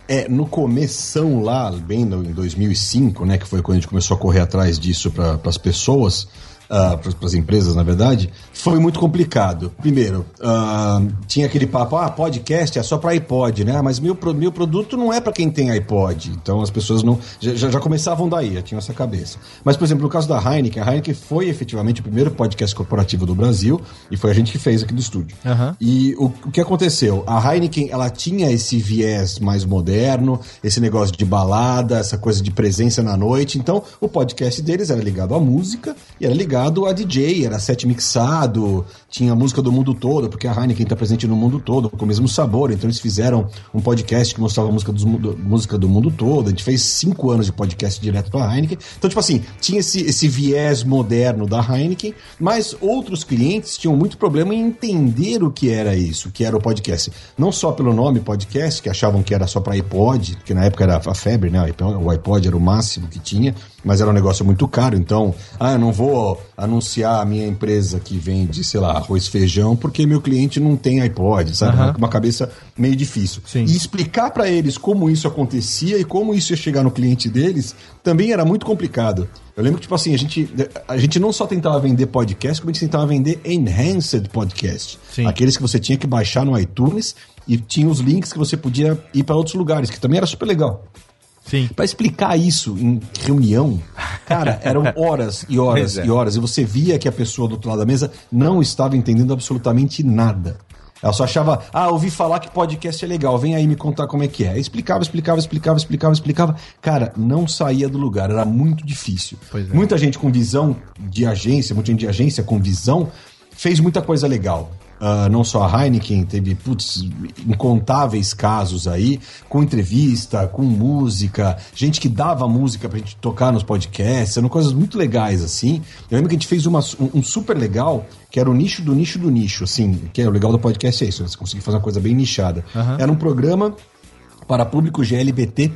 É, no começão lá, bem no, em 2005, né, que foi quando a gente começou a correr atrás disso para as pessoas, uh, ah, para as empresas, na verdade, foi muito complicado. Primeiro, uh, tinha aquele papo, ah, podcast é só para iPod, né? Mas meu, meu produto não é para quem tem iPod. Então as pessoas não já, já começavam daí, já tinham essa cabeça. Mas, por exemplo, no caso da Heineken, a Heineken foi efetivamente o primeiro podcast corporativo do Brasil e foi a gente que fez aqui do estúdio. Uhum. E o, o que aconteceu? A Heineken, ela tinha esse viés mais moderno, esse negócio de balada, essa coisa de presença na noite. Então, o podcast deles era ligado à música e era ligado ligado a DJ, era set mixado, tinha música do mundo todo, porque a Heineken está presente no mundo todo, com o mesmo sabor. Então eles fizeram um podcast que mostrava música, do, música do mundo todo. A gente fez cinco anos de podcast direto para a Heineken. Então, tipo assim, tinha esse, esse viés moderno da Heineken, mas outros clientes tinham muito problema em entender o que era isso, o que era o podcast. Não só pelo nome podcast, que achavam que era só para iPod, que na época era a febre, né? O iPod era o máximo que tinha mas era um negócio muito caro, então, ah, eu não vou anunciar a minha empresa que vende, sei lá, arroz feijão, porque meu cliente não tem iPod, sabe? Uhum. Uma cabeça meio difícil. Sim. E explicar para eles como isso acontecia e como isso ia chegar no cliente deles também era muito complicado. Eu lembro que, tipo assim, a gente, a gente não só tentava vender podcast, como a gente tentava vender enhanced podcast. Sim. Aqueles que você tinha que baixar no iTunes e tinha os links que você podia ir para outros lugares, que também era super legal. Sim. Para explicar isso em reunião, cara, eram horas e horas é. e horas. E você via que a pessoa do outro lado da mesa não estava entendendo absolutamente nada. Ela só achava, ah, ouvi falar que podcast é legal, vem aí me contar como é que é. Explicava, explicava, explicava, explicava, explicava. Cara, não saía do lugar, era muito difícil. É. Muita gente com visão de agência, muita gente de agência com visão, fez muita coisa legal. Uh, não só a Heineken, teve putz, incontáveis casos aí, com entrevista, com música, gente que dava música pra gente tocar nos podcasts, eram coisas muito legais assim. Eu lembro que a gente fez uma, um, um super legal, que era o nicho do nicho do nicho, assim, que é o legal do podcast é isso, você conseguir fazer uma coisa bem nichada. Uhum. Era um programa para público GLBT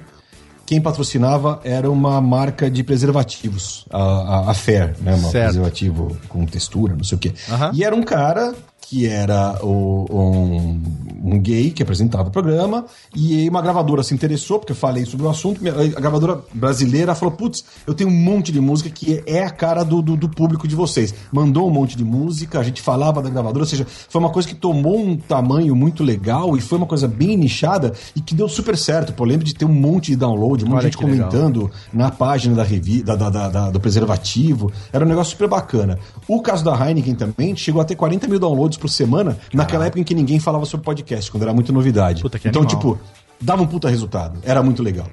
quem patrocinava era uma marca de preservativos, a, a, a Fair, né? Um preservativo com textura, não sei o quê. Uhum. E era um cara que era o, um, um, gay que apresentava o programa, e uma gravadora se interessou, porque eu falei sobre o assunto, a gravadora brasileira falou, putz, eu tenho um monte de música que é a cara do, do, do, público de vocês. Mandou um monte de música, a gente falava da gravadora, ou seja, foi uma coisa que tomou um tamanho muito legal, e foi uma coisa bem nichada, e que deu super certo. Pô, eu lembro de ter um monte de download, um monte de gente comentando legal. na página da revista, da, da, da, do preservativo, era um negócio super bacana. O caso da Heineken também chegou a ter 40 mil downloads por semana, Caraca. naquela época em que ninguém falava sobre podcast, quando era muito novidade. Puta, então, animal. tipo, dava um puta resultado. Era muito legal.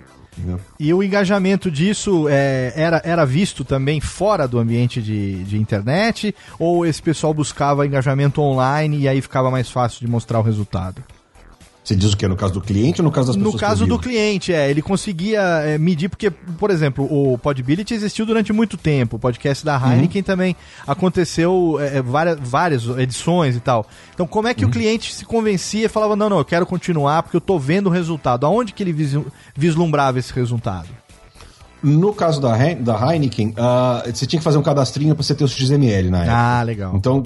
E o engajamento disso é, era, era visto também fora do ambiente de, de internet? Ou esse pessoal buscava engajamento online e aí ficava mais fácil de mostrar o resultado? Você diz o que? No caso do cliente ou no caso das pessoas? No caso do cliente, é. Ele conseguia é, medir, porque, por exemplo, o Podbility existiu durante muito tempo. O podcast da Heineken uhum. também aconteceu é, é várias, várias edições e tal. Então, como é que uhum. o cliente se convencia e falava, não, não, eu quero continuar porque eu tô vendo o resultado. Aonde que ele vislumbrava esse resultado? No caso da, da Heineken, uh, você tinha que fazer um cadastrinho para você ter o XML na época. Ah, legal. Então,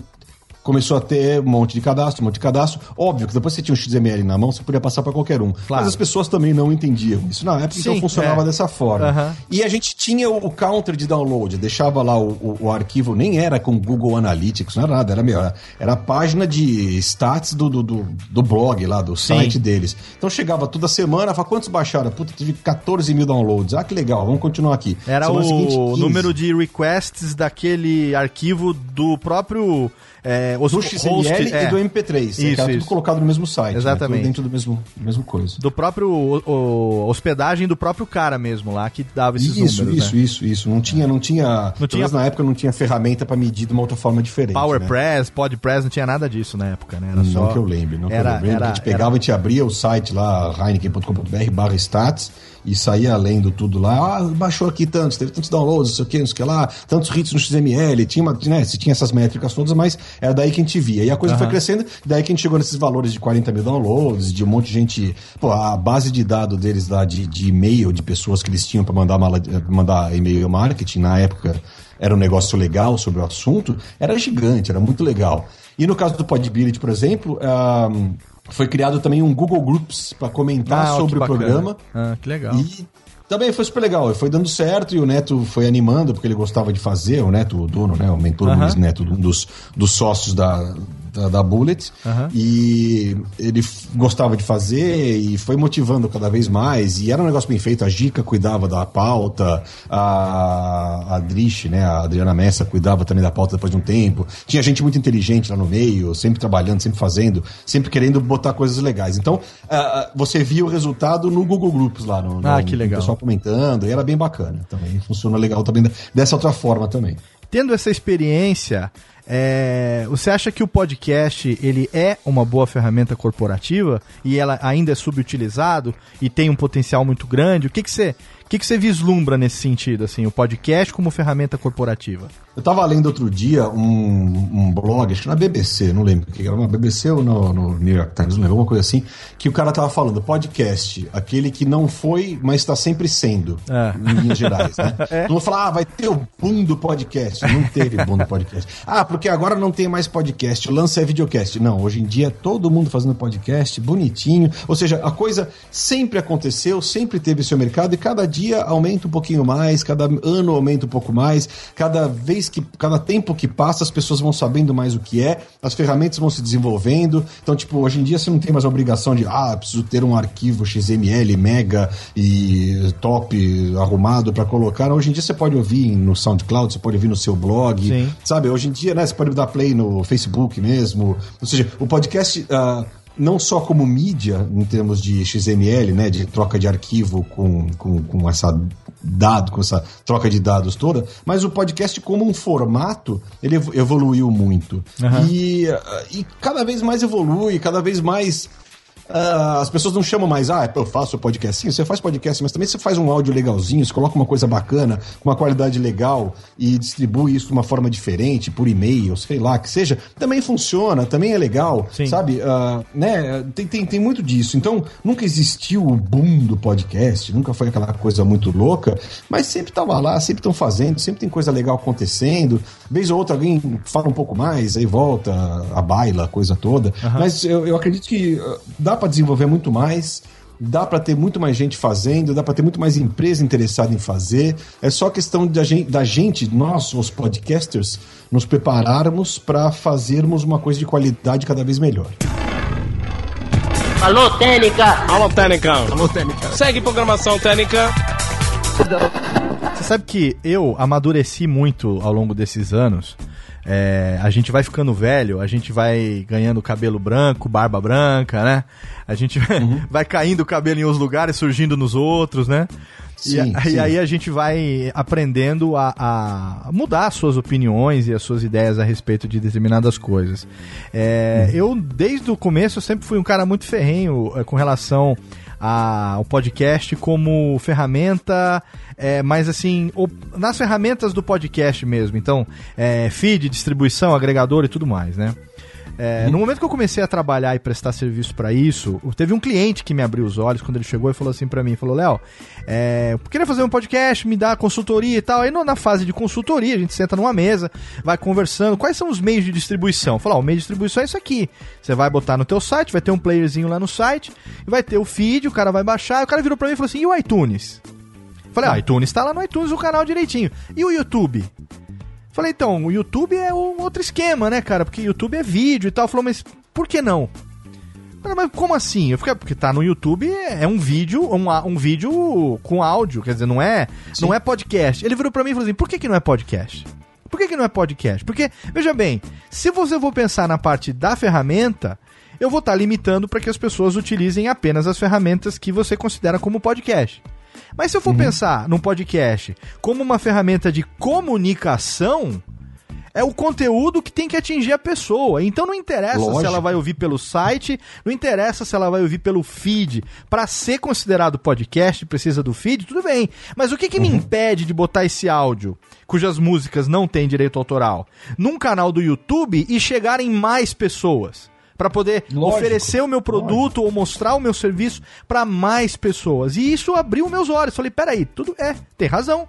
começou a ter um monte de cadastro, um monte de cadastro. Óbvio que depois você tinha um XML na mão, você podia passar para qualquer um. Claro. Mas as pessoas também não entendiam isso na época, então Sim, então funcionava é. dessa forma. Uhum. E a gente tinha o, counter de download, deixava lá o, o, o, arquivo, nem era com Google Analytics, não era nada, era melhor. Era a página de stats do, do, do, do blog lá, do Sim. site deles. Então chegava toda semana, falava, quantos baixaram? Puta, tive 14 mil downloads. Ah, que legal, vamos continuar aqui. Era semana o seguinte, número de requests daquele arquivo do próprio é, os do XML host, é. e do MP3. Isso, é, tudo colocado no mesmo site. Né? Exatamente. Né? dentro do mesmo, mesmo coisa. Do próprio o, o, hospedagem do próprio cara mesmo lá que dava esses isso, números. Isso, né? isso, isso. Não tinha, não tinha. Não tinha na época não tinha ferramenta para medir de uma outra forma diferente. PowerPress, né? PodPress, não tinha nada disso na época, né? Era não só... que eu lembre, não era, que eu lembre. Era, a gente pegava, era... a gente abria o site lá, heineken.com.br stats e saía lendo tudo lá. Ah, baixou aqui tantos, teve tantos downloads, não sei o que, não sei o que lá, tantos hits no XML, tinha, uma, né, tinha essas métricas todas, mas era daí que a gente via. E a coisa uhum. foi crescendo, daí que a gente chegou nesses valores de 40 mil downloads, de um monte de gente. Pô, a base de dados deles lá de, de e-mail, de pessoas que eles tinham para mandar, mandar e-mail marketing, na época era um negócio legal sobre o assunto, era gigante, era muito legal. E no caso do Podbility, por exemplo, um, foi criado também um Google Groups para comentar ah, sobre o programa. Ah, que legal. E também foi super legal. Foi dando certo e o Neto foi animando, porque ele gostava de fazer, o Neto, o dono, né? O mentor uh -huh. Luiz Neto, um dos, dos sócios da, da, da Bullet. Uhum. E ele gostava de fazer e foi motivando cada vez mais. E era um negócio bem feito. A Gica cuidava da pauta, a, a Drish, né, a Adriana Messa, cuidava também da pauta depois de um tempo. Tinha gente muito inteligente lá no meio, sempre trabalhando, sempre fazendo, sempre querendo botar coisas legais. Então, uh, você via o resultado no Google Groups lá, no, ah, no, que legal. o pessoal comentando, e era bem bacana. Também funciona legal também dessa outra forma também. Tendo essa experiência, é, você acha que o podcast ele é uma boa ferramenta corporativa e ela ainda é subutilizado e tem um potencial muito grande? O que, que você que, que você vislumbra nesse sentido, assim, o podcast como ferramenta corporativa? Eu estava lendo outro dia um, um, blog, acho que na BBC, não lembro que era uma BBC ou no, no, New York Times, não lembro, alguma coisa assim, que o cara estava falando, podcast, aquele que não foi, mas está sempre sendo, é. em linhas gerais, né? É. Não falar, ah, vai ter o boom do podcast. Não teve boom do podcast. Ah, porque agora não tem mais podcast, o lance é videocast. Não, hoje em dia todo mundo fazendo podcast, bonitinho, ou seja, a coisa sempre aconteceu, sempre teve seu mercado e cada dia dia aumenta um pouquinho mais, cada ano aumenta um pouco mais, cada vez que, cada tempo que passa, as pessoas vão sabendo mais o que é, as ferramentas vão se desenvolvendo. Então, tipo, hoje em dia você não tem mais a obrigação de, ah, preciso ter um arquivo XML mega e top arrumado para colocar. Hoje em dia você pode ouvir no SoundCloud, você pode ouvir no seu blog, Sim. sabe? Hoje em dia, né, você pode dar play no Facebook mesmo. Ou seja, o podcast. Uh, não só como mídia, em termos de XML, né, de troca de arquivo com, com, com essa dado, com essa troca de dados toda, mas o podcast como um formato, ele evoluiu muito. Uhum. E, e cada vez mais evolui, cada vez mais Uh, as pessoas não chamam mais, ah, eu faço podcast. Sim, você faz podcast, mas também você faz um áudio legalzinho, você coloca uma coisa bacana, com uma qualidade legal e distribui isso de uma forma diferente, por e-mail, sei lá, que seja. Também funciona, também é legal, Sim. sabe? Uh, né? Tem, tem, tem muito disso. Então, nunca existiu o boom do podcast, nunca foi aquela coisa muito louca, mas sempre tava lá, sempre estão fazendo, sempre tem coisa legal acontecendo. Vez ou outra alguém fala um pouco mais, aí volta a baila, a coisa toda. Uhum. Mas eu, eu acredito que uh, dá para desenvolver muito mais, dá para ter muito mais gente fazendo, dá para ter muito mais empresa interessada em fazer. É só questão da gente, da gente nós, os podcasters, nos prepararmos para fazermos uma coisa de qualidade cada vez melhor. Alô, Técnica! Alô, Técnica! Alô, Técnica! Segue programação Técnica! Você sabe que eu amadureci muito ao longo desses anos é, a gente vai ficando velho, a gente vai ganhando cabelo branco, barba branca, né? A gente uhum. vai caindo o cabelo em uns lugares, surgindo nos outros, né? Sim, e, sim. e, aí a gente vai aprendendo a, a, mudar as suas opiniões e as suas ideias a respeito de determinadas coisas. É, uhum. Eu, desde o começo, eu sempre fui um cara muito ferrenho é, com relação a, o podcast como ferramenta, é, mas assim, o, nas ferramentas do podcast mesmo. Então, é, feed, distribuição, agregador e tudo mais, né? É. No momento que eu comecei a trabalhar e prestar serviço para isso, teve um cliente que me abriu os olhos quando ele chegou e falou assim para mim, falou, Léo, é, queria fazer um podcast, me dar consultoria e tal. Aí na fase de consultoria, a gente senta numa mesa, vai conversando, quais são os meios de distribuição? Falou, o meio de distribuição é isso aqui. Você vai botar no teu site, vai ter um playerzinho lá no site, vai ter o feed, o cara vai baixar, o cara virou para mim e falou assim, e o iTunes? Falei, ah, iTunes tá lá no iTunes o canal direitinho. E o YouTube? Falei, então, o YouTube é um outro esquema, né, cara? Porque YouTube é vídeo e tal. Falou, mas por que não? Falei, mas como assim? Eu fiquei, porque tá no YouTube, é um vídeo, um, um vídeo com áudio, quer dizer, não é, não é podcast. Ele virou pra mim e falou assim: por que, que não é podcast? Por que, que não é podcast? Porque, veja bem, se você for pensar na parte da ferramenta, eu vou estar tá limitando para que as pessoas utilizem apenas as ferramentas que você considera como podcast. Mas se eu for uhum. pensar num podcast como uma ferramenta de comunicação, é o conteúdo que tem que atingir a pessoa. Então não interessa Lógico. se ela vai ouvir pelo site, não interessa se ela vai ouvir pelo feed. Para ser considerado podcast, precisa do feed, tudo bem. Mas o que, que uhum. me impede de botar esse áudio, cujas músicas não têm direito autoral, num canal do YouTube e chegar em mais pessoas? Para poder Lógico. oferecer o meu produto Lógico. ou mostrar o meu serviço para mais pessoas. E isso abriu meus olhos. Falei, peraí, tudo é, tem razão.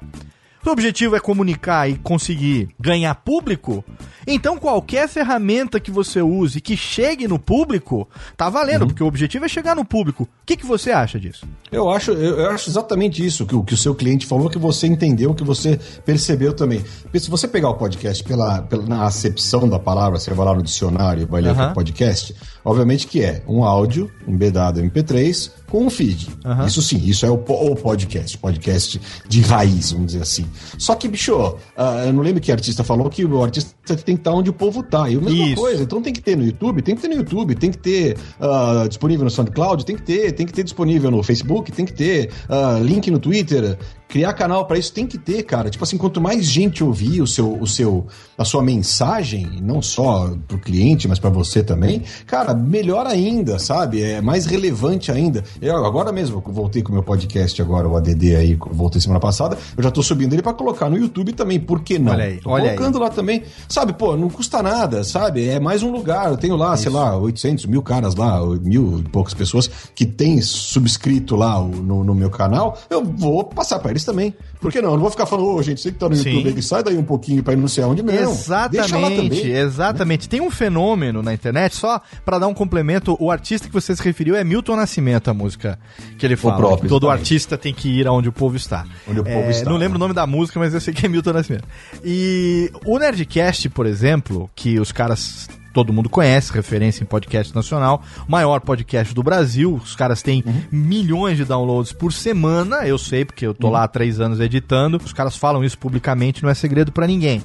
Se o objetivo é comunicar e conseguir ganhar público, então qualquer ferramenta que você use que chegue no público, tá valendo, uhum. porque o objetivo é chegar no público. O que, que você acha disso? Eu acho, eu acho exatamente isso que, que o seu cliente falou, que você entendeu, que você percebeu também. Porque se você pegar o podcast pela, pela na acepção da palavra, você vai lá no dicionário e vai ler o podcast, obviamente que é um áudio embedado MP3 com um feed. Uhum. Isso sim, isso é o, o, podcast, podcast de raiz, vamos dizer assim. Só que, bicho, uh, eu não lembro que artista falou que o artista tem que estar onde o povo tá. E a mesma isso. coisa, então tem que ter no YouTube, tem que ter no YouTube, tem que ter uh, disponível no SoundCloud, tem que ter, tem que ter disponível no Facebook, tem que ter uh, link no Twitter, criar canal para isso tem que ter, cara. Tipo assim, quanto mais gente ouvir o seu, o seu, a sua mensagem, não só pro cliente, mas para você também, cara, melhor ainda, sabe? É mais relevante ainda. Eu agora mesmo voltei com o meu podcast agora, o ADD aí, voltei semana passada, eu já tô subindo ele para colocar no YouTube também, por que não? Olha aí, tô olha colocando aí. lá também. Sabe, pô, não custa nada, sabe? É mais um lugar. Eu tenho lá, isso. sei lá, 800 mil caras lá, mil e poucas pessoas que têm subscrito lá no, no meu canal. Eu vou passar para eles também. Por que não? Eu não vou ficar falando, ô, gente, você que tá no YouTube aí, sai daí um pouquinho pra ir não sei aonde, não. Exatamente, exatamente. Tem um fenômeno na internet, só pra dar um complemento, o artista que você se referiu é Milton Nascimento, a música que ele fala. O próprio, todo artista tem que ir aonde o povo está. Onde o povo é, está. Não lembro né? o nome da música, mas eu sei que é Milton Nascimento. E o Nerdcast, por exemplo, que os caras todo mundo conhece, referência em podcast nacional, maior podcast do Brasil. Os caras têm uhum. milhões de downloads por semana, eu sei, porque eu tô uhum. lá há três anos editando. Os caras falam isso publicamente, não é segredo para ninguém.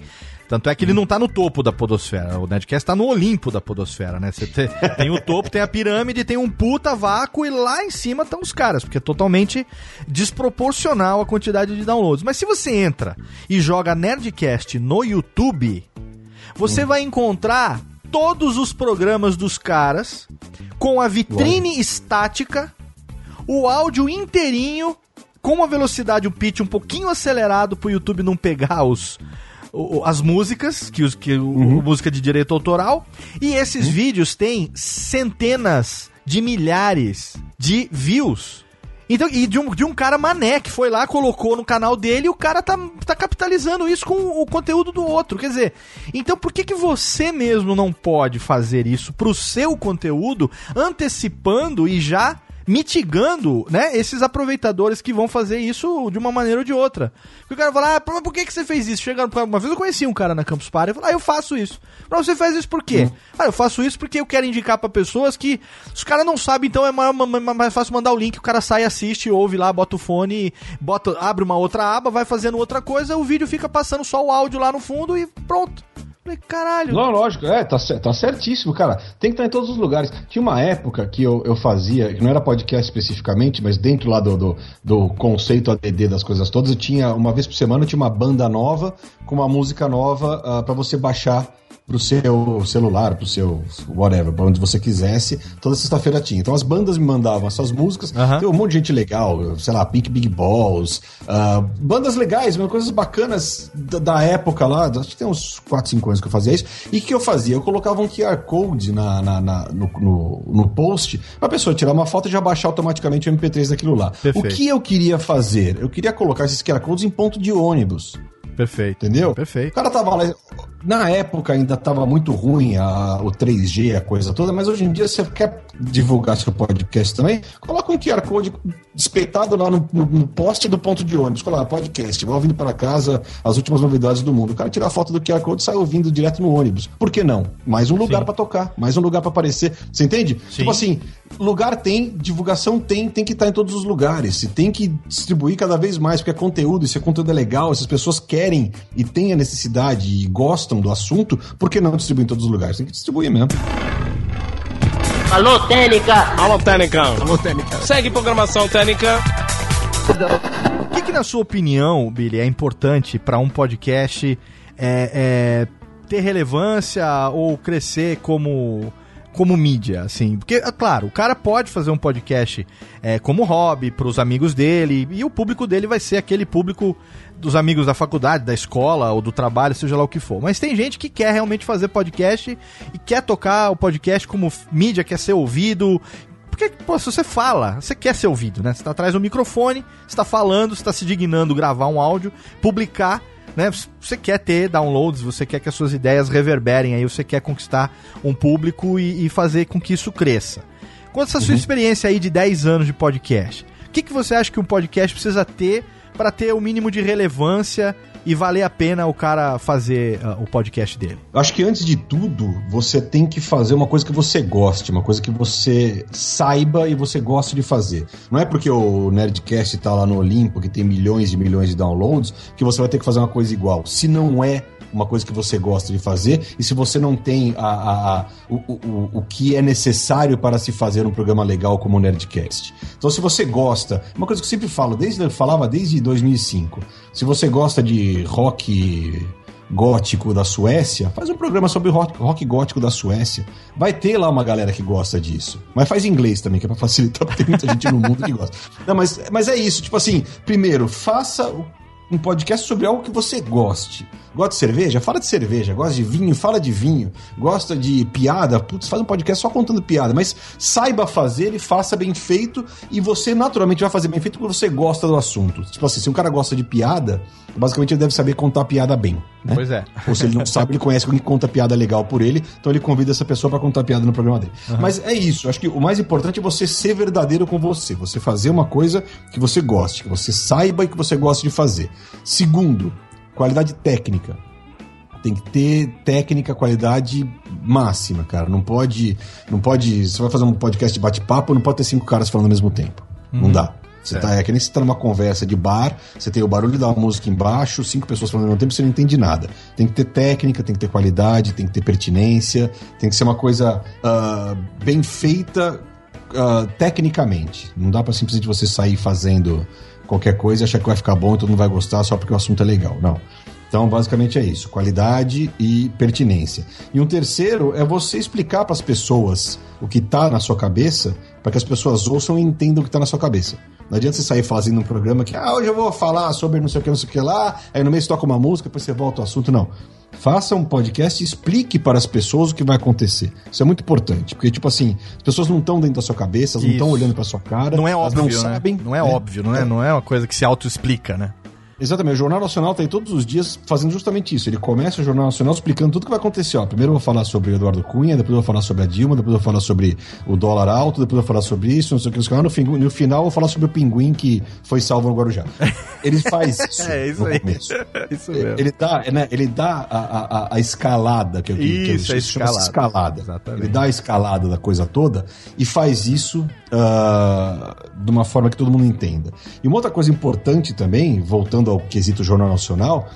Tanto é que ele não tá no topo da podosfera. O Nerdcast tá no Olimpo da podosfera, né? Você tem, tem o topo, tem a pirâmide, tem um puta vácuo e lá em cima estão os caras, porque é totalmente desproporcional a quantidade de downloads. Mas se você entra e joga Nerdcast no YouTube, você hum. vai encontrar todos os programas dos caras com a vitrine Uau. estática, o áudio inteirinho com uma velocidade, o pitch um pouquinho acelerado pro YouTube não pegar os as músicas, que, os, que uhum. música de direito autoral, e esses uhum. vídeos têm centenas de milhares de views. Então, e de um, de um cara mané que foi lá, colocou no canal dele e o cara tá, tá capitalizando isso com o conteúdo do outro. Quer dizer, então por que, que você mesmo não pode fazer isso pro seu conteúdo, antecipando e já mitigando, né, esses aproveitadores que vão fazer isso de uma maneira ou de outra. Porque o cara fala, ah, por que, que você fez isso? Chegando, uma vez eu conheci um cara na Campus Party, eu falei, ah, eu faço isso. Mas você faz isso por quê? Uhum. Ah, eu faço isso porque eu quero indicar para pessoas que os caras não sabem, então é mais, mais, fácil mandar o link, o cara sai, assiste, ouve lá, bota o fone, bota, abre uma outra aba, vai fazendo outra coisa, o vídeo fica passando só o áudio lá no fundo e pronto. Falei, caralho. Não, lógico, é, tá, tá certíssimo, cara. Tem que estar em todos os lugares. Tinha uma época que eu, eu fazia, que não era podcast especificamente, mas dentro lá do, do, do conceito ADD das coisas todas, eu tinha, uma vez por semana, eu tinha uma banda nova com uma música nova uh, ah, para você baixar pro seu celular, pro seu whatever, pra onde você quisesse. Toda sexta-feira tinha. Então as bandas me mandavam essas músicas. Uhum. Tem um monte de gente legal, sei lá, Pink Big Balls, uh, bandas legais, coisas bacanas da, da, época lá. Acho que tem uns 4, 5 anos que eu fazia isso. E o que eu fazia? Eu colocava um QR Code na, na, na no, no, no, post pra pessoa tirar uma foto e já baixar automaticamente o MP3 daquilo lá. Perfeito. O que eu queria fazer? Eu queria colocar esses QR Codes em ponto de ônibus. Perfeito. Entendeu? Perfeito. O cara tava lá. Na época ainda tava muito ruim a, o 3G, a coisa toda, mas hoje em dia você quer divulgar seu podcast também, coloca um QR Code espeitado lá no, no, no poste do ponto de ônibus. Coloca podcast, vai ouvindo para casa as últimas novidades do mundo. O cara tira a foto do QR Code e sai ouvindo direto no ônibus. Por que não? Mais um lugar para tocar, mais um lugar para aparecer. Você entende? Sim. Tipo assim, lugar tem, divulgação tem, tem que estar tá em todos os lugares. E tem que distribuir cada vez mais, porque é conteúdo, esse conteúdo é legal, essas pessoas querem e têm a necessidade e gostam do assunto, por que não distribuir em todos os lugares? Tem que distribuir mesmo. Alô, Técnica! Alô, Técnica! Alô, Técnica! Segue programação Técnica. O que, que, na sua opinião, Billy, é importante para um podcast é, é, ter relevância ou crescer como como mídia, assim. Porque, é claro, o cara pode fazer um podcast é, como hobby para os amigos dele e o público dele vai ser aquele público dos amigos da faculdade, da escola ou do trabalho, seja lá o que for. Mas tem gente que quer realmente fazer podcast e quer tocar o podcast como mídia, quer ser ouvido, porque, pô, se você fala, você quer ser ouvido, né? Você tá atrás do microfone, você tá falando, você tá se dignando gravar um áudio, publicar né? Você quer ter downloads, você quer que as suas ideias reverberem aí, você quer conquistar um público e, e fazer com que isso cresça. Quanto essa uhum. sua experiência aí de 10 anos de podcast, o que, que você acha que um podcast precisa ter para ter o mínimo de relevância e valer a pena o cara fazer uh, o podcast dele? Acho que antes de tudo, você tem que fazer uma coisa que você goste, uma coisa que você saiba e você goste de fazer. Não é porque o Nerdcast tá lá no Olimpo, que tem milhões e milhões de downloads, que você vai ter que fazer uma coisa igual. Se não é uma coisa que você gosta de fazer, e se você não tem a, a, a o, o, o que é necessário para se fazer um programa legal como o Nerdcast. Então, se você gosta, uma coisa que eu sempre falo, desde eu falava desde 2005, se você gosta de rock gótico da Suécia, faz um programa sobre rock, rock gótico da Suécia. Vai ter lá uma galera que gosta disso. Mas faz em inglês também, que é pra facilitar, porque tem muita gente no mundo que gosta. Não, mas, mas é isso, tipo assim, primeiro, faça um podcast sobre algo que você goste. Gosta de cerveja? Fala de cerveja. Gosta de vinho? Fala de vinho. Gosta de piada? Putz, faz um podcast só contando piada. Mas saiba fazer e faça bem feito. E você naturalmente vai fazer bem feito porque você gosta do assunto. Tipo assim, se um cara gosta de piada, basicamente ele deve saber contar piada bem. Né? Pois é. Ou se ele não sabe, ele conhece alguém que conta piada legal por ele. Então ele convida essa pessoa para contar piada no programa dele. Uhum. Mas é isso. Acho que o mais importante é você ser verdadeiro com você. Você fazer uma coisa que você goste, que você saiba e que você goste de fazer. Segundo, qualidade técnica. Tem que ter técnica, qualidade máxima, cara. Não pode. Não pode. Você vai fazer um podcast de bate-papo, não pode ter cinco caras falando ao mesmo tempo. Uhum. Não dá. Você tá, é que nem você tá numa conversa de bar, você tem o barulho da música embaixo, cinco pessoas falando ao mesmo tempo, você não entende nada. Tem que ter técnica, tem que ter qualidade, tem que ter pertinência, tem que ser uma coisa uh, bem feita uh, tecnicamente. Não dá para simplesmente você sair fazendo qualquer coisa e achar que vai ficar bom e todo mundo vai gostar só porque o assunto é legal. Não. Então, basicamente é isso: qualidade e pertinência. E um terceiro é você explicar para as pessoas o que está na sua cabeça, para que as pessoas ouçam e entendam o que está na sua cabeça. Não adianta você sair fazendo um programa que, ah, hoje eu vou falar sobre não sei o que, não sei o que lá, aí no mês toca uma música, depois você volta ao assunto. Não. Faça um podcast e explique para as pessoas o que vai acontecer. Isso é muito importante, porque, tipo assim, as pessoas não estão dentro da sua cabeça, elas não estão olhando para sua cara. Não é óbvio, não né? sabem. Não é, é óbvio, não é, não é uma coisa que se auto-explica, né? Exatamente, o Jornal Nacional está aí todos os dias fazendo justamente isso. Ele começa o Jornal Nacional explicando tudo o que vai acontecer. Ó, primeiro eu vou falar sobre o Eduardo Cunha, depois eu vou falar sobre a Dilma, depois eu vou falar sobre o dólar alto, depois eu vou falar sobre isso, não sei o que. No, fim, no final eu vou falar sobre o pinguim que foi salvo no Guarujá. Ele faz isso, é, isso no aí. começo. isso mesmo. Ele dá, né, ele dá a, a, a escalada, que, isso, que, que escalada. escalada. Exatamente. Ele dá a escalada da coisa toda e faz isso uh, de uma forma que todo mundo entenda. E uma outra coisa importante também, voltando ao quesito Jornal Nacional,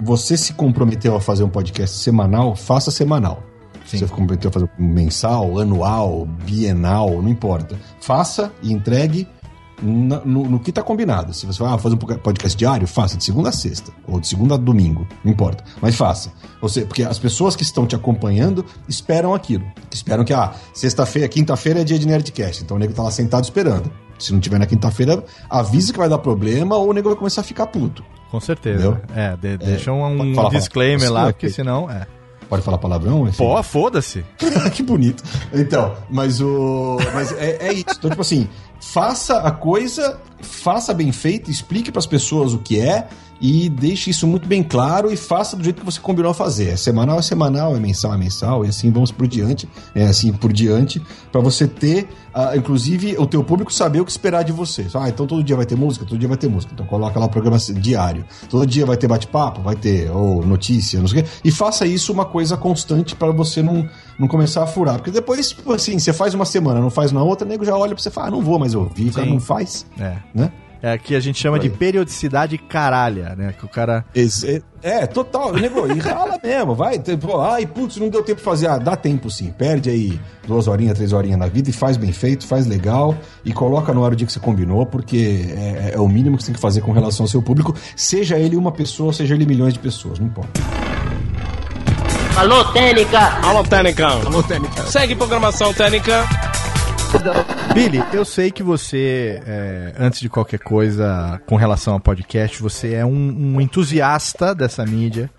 você se comprometeu a fazer um podcast semanal, faça semanal. Sim. Você se comprometeu a fazer mensal, anual, bienal, não importa. Faça e entregue no, no, que está combinado. Se você vai ah, fazer um podcast diário, faça de segunda a sexta, ou de segunda a domingo, não importa. Mas faça. Você, porque as pessoas que estão te acompanhando esperam aquilo. Esperam que, ah, sexta-feira, quinta-feira é dia de Nerdcast, então o nego está lá sentado esperando. Se não tiver na quinta-feira, avisa que vai dar problema ou o nego vai começar a ficar puto. Com certeza. É, de, é, deixa um, um disclaimer lá, porque senão. É. Pode falar palavrão? Enfim? Pô, foda-se. que bonito. Então, mas o. Mas é, é isso. Então, tipo assim, faça a coisa, faça bem feito, explique para as pessoas o que é e deixe isso muito bem claro e faça do jeito que você combinou a fazer. É semanal, é semanal, é mensal, é mensal, e assim vamos por diante, é assim por diante, para você ter, uh, inclusive, o teu público saber o que esperar de você. Ah, então todo dia vai ter música? Todo dia vai ter música. Então coloca lá o programa diário. Todo dia vai ter bate-papo? Vai ter, ou notícia, não sei o quê. E faça isso uma coisa constante para você não, não começar a furar. Porque depois, assim, você faz uma semana, não faz na outra, o nego já olha pra você e fala, ah, não vou mais ouvir, o cara não faz. É. Né? É que a gente chama de periodicidade caralha, né? Que o cara. Esse, é, total, nego, e rala mesmo, vai. Tipo, ai, putz, não deu tempo de fazer. Ah, dá tempo sim. Perde aí duas horinhas, três horinhas na vida e faz bem feito, faz legal e coloca no ar o dia que você combinou, porque é, é o mínimo que você tem que fazer com relação ao seu público, seja ele uma pessoa, seja ele milhões de pessoas, não importa. Alô, Técnica! Alô, Técnica! Alô, Técnica! Segue programação Técnica. Billy, eu sei que você, é, antes de qualquer coisa com relação ao podcast, você é um, um entusiasta dessa mídia,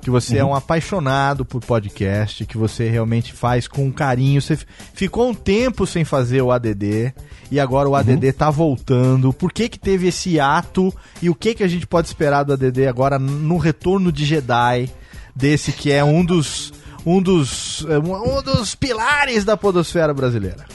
que você uhum. é um apaixonado por podcast, que você realmente faz com carinho. Você ficou um tempo sem fazer o ADD e agora o ADD uhum. tá voltando. Por que que teve esse ato e o que que a gente pode esperar do ADD agora no retorno de Jedi, desse que é um dos um dos um dos pilares da podosfera brasileira?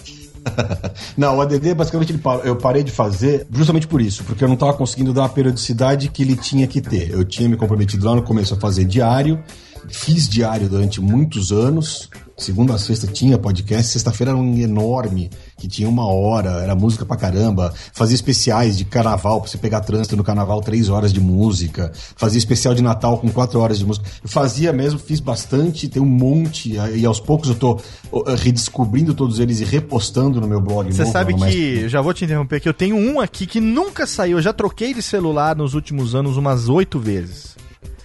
não, o ADD basicamente eu parei de fazer justamente por isso, porque eu não estava conseguindo dar a periodicidade que ele tinha que ter. Eu tinha me comprometido lá no começo a fazer diário, fiz diário durante muitos anos, Segunda a sexta tinha podcast, sexta-feira era um enorme, que tinha uma hora, era música pra caramba. Fazia especiais de carnaval, pra você pegar trânsito no carnaval, três horas de música. Fazia especial de Natal com quatro horas de música. Eu fazia mesmo, fiz bastante, tem um monte, e aos poucos eu tô redescobrindo todos eles e repostando no meu blog. Você sabe que, já vou te interromper, que eu tenho um aqui que nunca saiu. Eu já troquei de celular nos últimos anos umas oito vezes.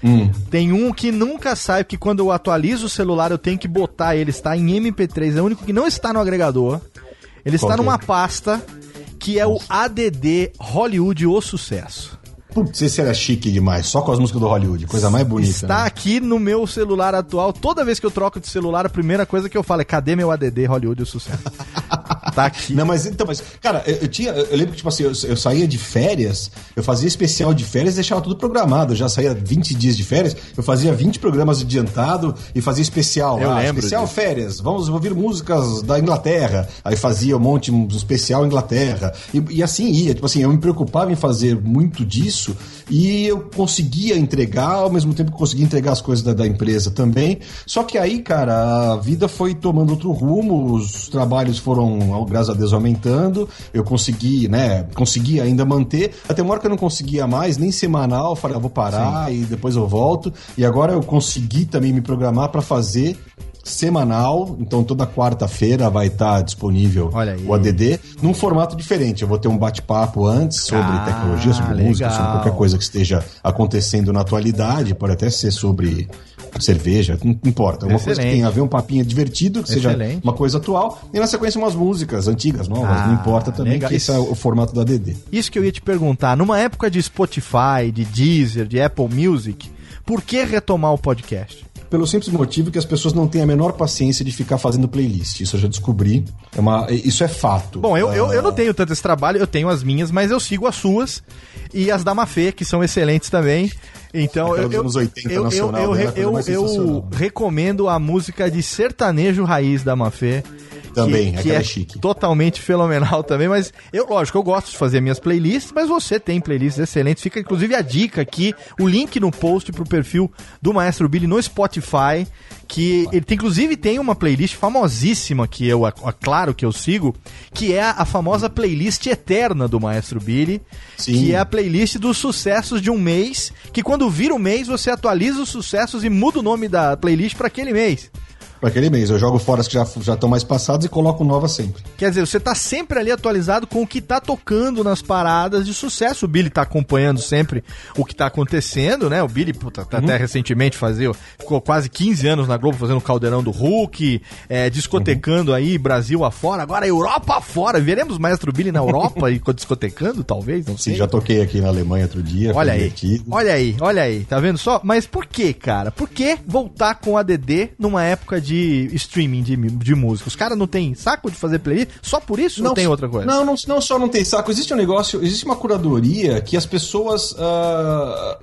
Hum. Tem um que nunca sai, que quando eu atualizo o celular eu tenho que botar ele, está em MP3, é o único que não está no agregador. Ele Qual está numa é? pasta que é o ADD Hollywood O Sucesso. Putz, esse era chique demais, só com as músicas do Hollywood, coisa mais bonita. Está né? aqui no meu celular atual. Toda vez que eu troco de celular, a primeira coisa que eu falo é: cadê meu ADD Hollywood o sucesso? tá aqui. Não, mas então, mas, cara, eu, eu tinha. Eu lembro que, tipo assim, eu, eu, saía de férias, eu fazia especial de férias e deixava tudo programado. Eu já saía 20 dias de férias, eu fazia 20 programas adiantado e fazia especial. Eu ah, lembro. Especial disso. férias, vamos ouvir músicas da Inglaterra. Aí fazia um monte, um especial Inglaterra. E, e assim ia. Tipo assim, eu me preocupava em fazer muito disso e eu conseguia entregar, ao mesmo tempo que conseguia entregar as coisas da, da empresa também. Só que aí, cara, a vida foi tomando outro rumo, os trabalhos foram graças a Deus, aumentando. Eu consegui, né? Consegui ainda manter. Até uma hora que eu não conseguia mais, nem semanal. Falei, ah, vou parar Sim. e depois eu volto. E agora eu consegui também me programar para fazer semanal, então toda quarta-feira vai estar disponível o ADD, num formato diferente. Eu vou ter um bate-papo antes sobre ah, tecnologia, sobre legal. música, sobre qualquer coisa que esteja acontecendo na atualidade, pode até ser sobre cerveja, não importa. Uma Excelente. coisa que tem a ver, um papinho divertido, que Excelente. seja uma coisa atual, e na sequência umas músicas antigas, novas, ah, não importa também, legal. que esse é o formato da DD. Isso que eu ia te perguntar, numa época de Spotify, de Deezer, de Apple Music, por que retomar o podcast? Pelo simples motivo que as pessoas não têm a menor paciência de ficar fazendo playlist. Isso eu já descobri. É uma, isso é fato. Bom, eu, eu, eu não tenho tanto esse trabalho, eu tenho as minhas, mas eu sigo as suas e as da Mafê, que são excelentes também. Então, eu, eu, 80 eu, nacional, eu, eu, eu, eu recomendo a música de sertanejo raiz da Mafê. Também, que, que é chique. totalmente fenomenal também, mas eu, lógico, eu gosto de fazer minhas playlists, mas você tem playlists excelentes. Fica inclusive a dica aqui, o link no post pro perfil do Maestro Billy no Spotify, que ele tem, inclusive tem uma playlist famosíssima que eu, é claro que eu sigo, que é a famosa playlist eterna do Maestro Billy, Sim. que é a playlist dos sucessos de um mês, que quando vira o mês você atualiza os sucessos e muda o nome da playlist para aquele mês para aquele mês. Eu jogo fora as que já já estão mais passados e coloco novas sempre. Quer dizer, você tá sempre ali atualizado com o que tá tocando nas paradas de sucesso. O Billy tá acompanhando sempre o que tá acontecendo, né? O Billy, puta, tá uhum. até recentemente fazia, ficou quase 15 anos na Globo fazendo o Caldeirão do Hulk, é, discotecando uhum. aí Brasil afora, agora Europa afora. Veremos Maestro Billy na Europa e discotecando, talvez, não sei. Sim, já toquei aqui na Alemanha outro dia. Olha aí, olha aí, olha aí, tá vendo só? Mas por que, cara? Por que voltar com o ADD numa época de de streaming de, de música. Os caras não tem saco de fazer playlist? Só por isso não, não tem outra coisa? Não, não, não só não tem saco. Existe um negócio, existe uma curadoria que as pessoas. Uh,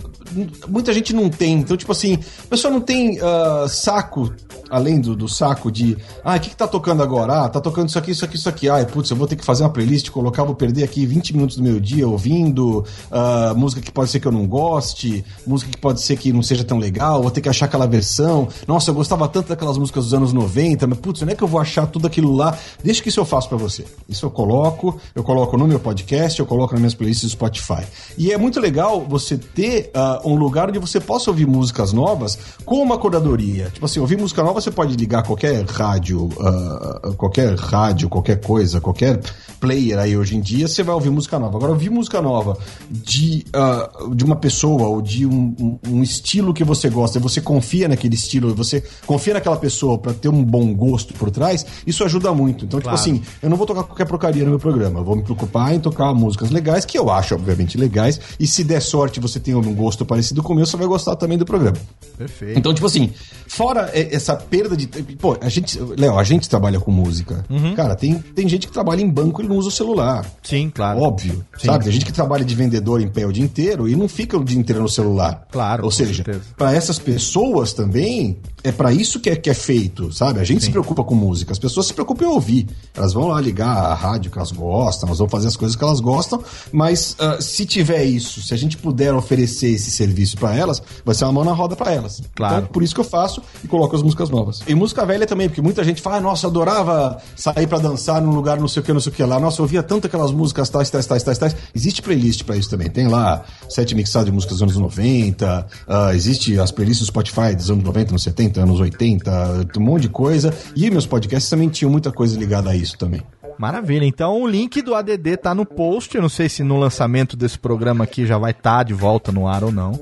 muita gente não tem. Então, tipo assim, a pessoa não tem uh, saco, além do, do saco de. Ah, o que, que tá tocando agora? Ah, tá tocando isso aqui, isso aqui, isso aqui. Ai, putz, eu vou ter que fazer uma playlist, colocar, vou perder aqui 20 minutos do meu dia ouvindo uh, música que pode ser que eu não goste, música que pode ser que não seja tão legal, vou ter que achar aquela versão. Nossa, eu gostava tanto daquelas músicas dos anos 90, mas putz, onde é que eu vou achar tudo aquilo lá? Deixa que isso eu faço para você. Isso eu coloco, eu coloco no meu podcast, eu coloco nas minhas playlists do Spotify. E é muito legal você ter uh, um lugar onde você possa ouvir músicas novas com uma curadoria. Tipo assim, ouvir música nova você pode ligar qualquer rádio, uh, qualquer rádio, qualquer coisa, qualquer player aí hoje em dia, você vai ouvir música nova. Agora, ouvir música nova de, uh, de uma pessoa ou de um, um, um, estilo que você gosta, e você confia naquele estilo, você confia naquela pessoa para ter um bom gosto por trás, isso ajuda muito. Então, tipo claro. tipo assim, eu não vou tocar qualquer porcaria no meu programa, eu vou me preocupar em tocar músicas legais, que eu acho, obviamente, legais, e se der sorte você tem um gosto parecido com o meu, você vai gostar também do programa. Perfeito. Então, tipo assim, fora essa perda de. Pô, a gente. Léo, a gente trabalha com música. Uhum. Cara, tem, tem gente que trabalha em banco e não usa o celular. Sim, claro. Óbvio. Sim. Sabe? Tem gente que trabalha de vendedor em pé o dia inteiro e não fica o dia inteiro no celular. Claro. Ou seja, para essas pessoas também, é para isso que é, que é feito, sabe? A gente Sim. se preocupa com música, as pessoas se preocupam em ouvir. Elas vão lá ligar a rádio que elas gostam, elas vão fazer as coisas que elas gostam, mas uh, se tiver isso, se a gente puder oferecer esse serviço para elas, vai ser uma mão na roda para elas. Claro. Então, por isso que eu faço e coloco as músicas novas. E música velha também, porque muita gente fala, ah, nossa, eu adorava sair para dançar num lugar não sei o que, não sei o que lá. Nossa, eu ouvia tanto aquelas músicas tais, tais, tais, tais, tais. Existe playlist para isso também. Tem lá sete mixados de músicas dos anos 90, uh, ah, existe as playlists do Spotify dos anos 90, anos 70, anos 80, um monte de coisa. E meus podcasts também tinham muita coisa ligada a isso também. Maravilha. Então o link do ADD tá no post. Eu não sei se no lançamento desse programa aqui já vai estar tá de volta no ar ou não.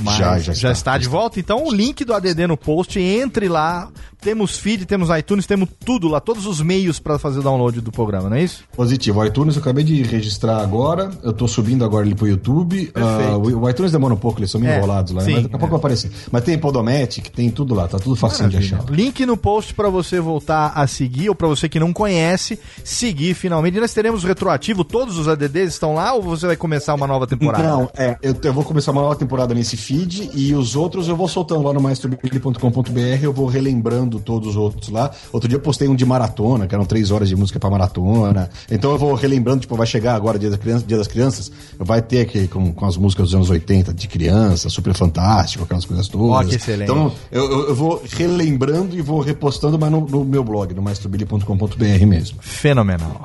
Mas já, já, já está, está de volta. Então, o link do ADD no post, entre lá. Temos feed, temos iTunes, temos tudo lá, todos os meios para fazer o download do programa, não é isso? Positivo. O iTunes eu acabei de registrar agora. Eu tô subindo agora ali pro YouTube. Uh, o iTunes demora um pouco, eles são meio é, enrolados lá, sim, mas daqui a pouco é. vai aparecer. Mas tem Podomatic, tem tudo lá, tá tudo facinho Maravilha. de achar. Link no post para você voltar a seguir, ou para você que não conhece, seguir finalmente. E nós teremos retroativo, todos os ADDs estão lá, ou você vai começar uma nova temporada? Não, é, eu, eu vou começar uma nova temporada nesse feed e os outros eu vou soltando lá no maestrobilly.com.br, eu vou relembrando todos os outros lá. Outro dia eu postei um de maratona, que eram três horas de música para maratona. Então eu vou relembrando, tipo, vai chegar agora Dia, da criança, dia das Crianças, vai ter aqui com, com as músicas dos anos 80 de criança, super fantástico, aquelas coisas todas. Oh, que excelente. Então eu, eu vou relembrando e vou repostando, mas no, no meu blog, no maestrobilly.com.br mesmo. Fenomenal.